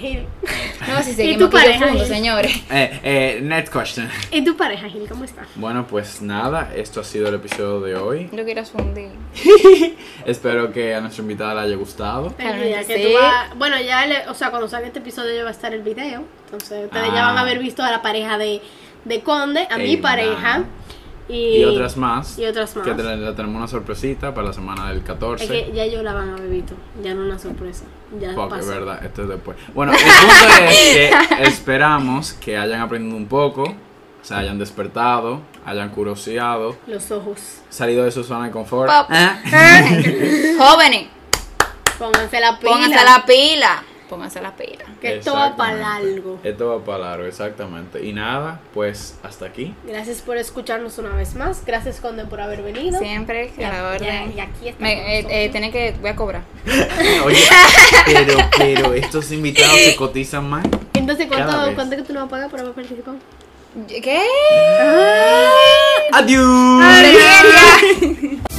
Gil. No, si ¿Y seguimos tu aquí de pareja, Gil? señores. Eh, eh, next question. ¿Y tu pareja, Gil? ¿Cómo está? Bueno, pues nada, esto ha sido el episodio de hoy. Yo quiero fundir. Espero que a nuestra invitada le haya gustado. Claro día que sí. tú vas- bueno, ya, le- o sea, cuando salga este episodio ya va a estar el video. Entonces, ustedes ya Ah. van a haber visto a la pareja de, de Conde, a mi pareja. nah. Y, Y otras más. Y otras más. Que te- le tenemos una sorpresita para la semana del 14. Es que ya yo la van a haber visto. Ya no una sorpresa. Ya Fuck, es pasó. verdad, esto es después. Bueno, el punto es que esperamos que hayan aprendido un poco, se hayan despertado, hayan curioseado, Los ojos. salido de su zona de confort. ¿Eh? Jóvenes, Pónganse la pila. pónganse la pila. Pónganse la pila. Que esto va para largo. Esto va para largo, exactamente. Y nada, pues hasta aquí. Gracias por escucharnos una vez más. Gracias, Conde, por haber venido. Siempre a la orden. y aquí está eh, eh, tiene que, voy a cobrar. Oye, pero, pero estos invitados se cotizan más. Entonces, ¿cuánto. ¿cuánto que tú nos vas a pagar por haber participado? ¿Qué? Adiós. Adiós.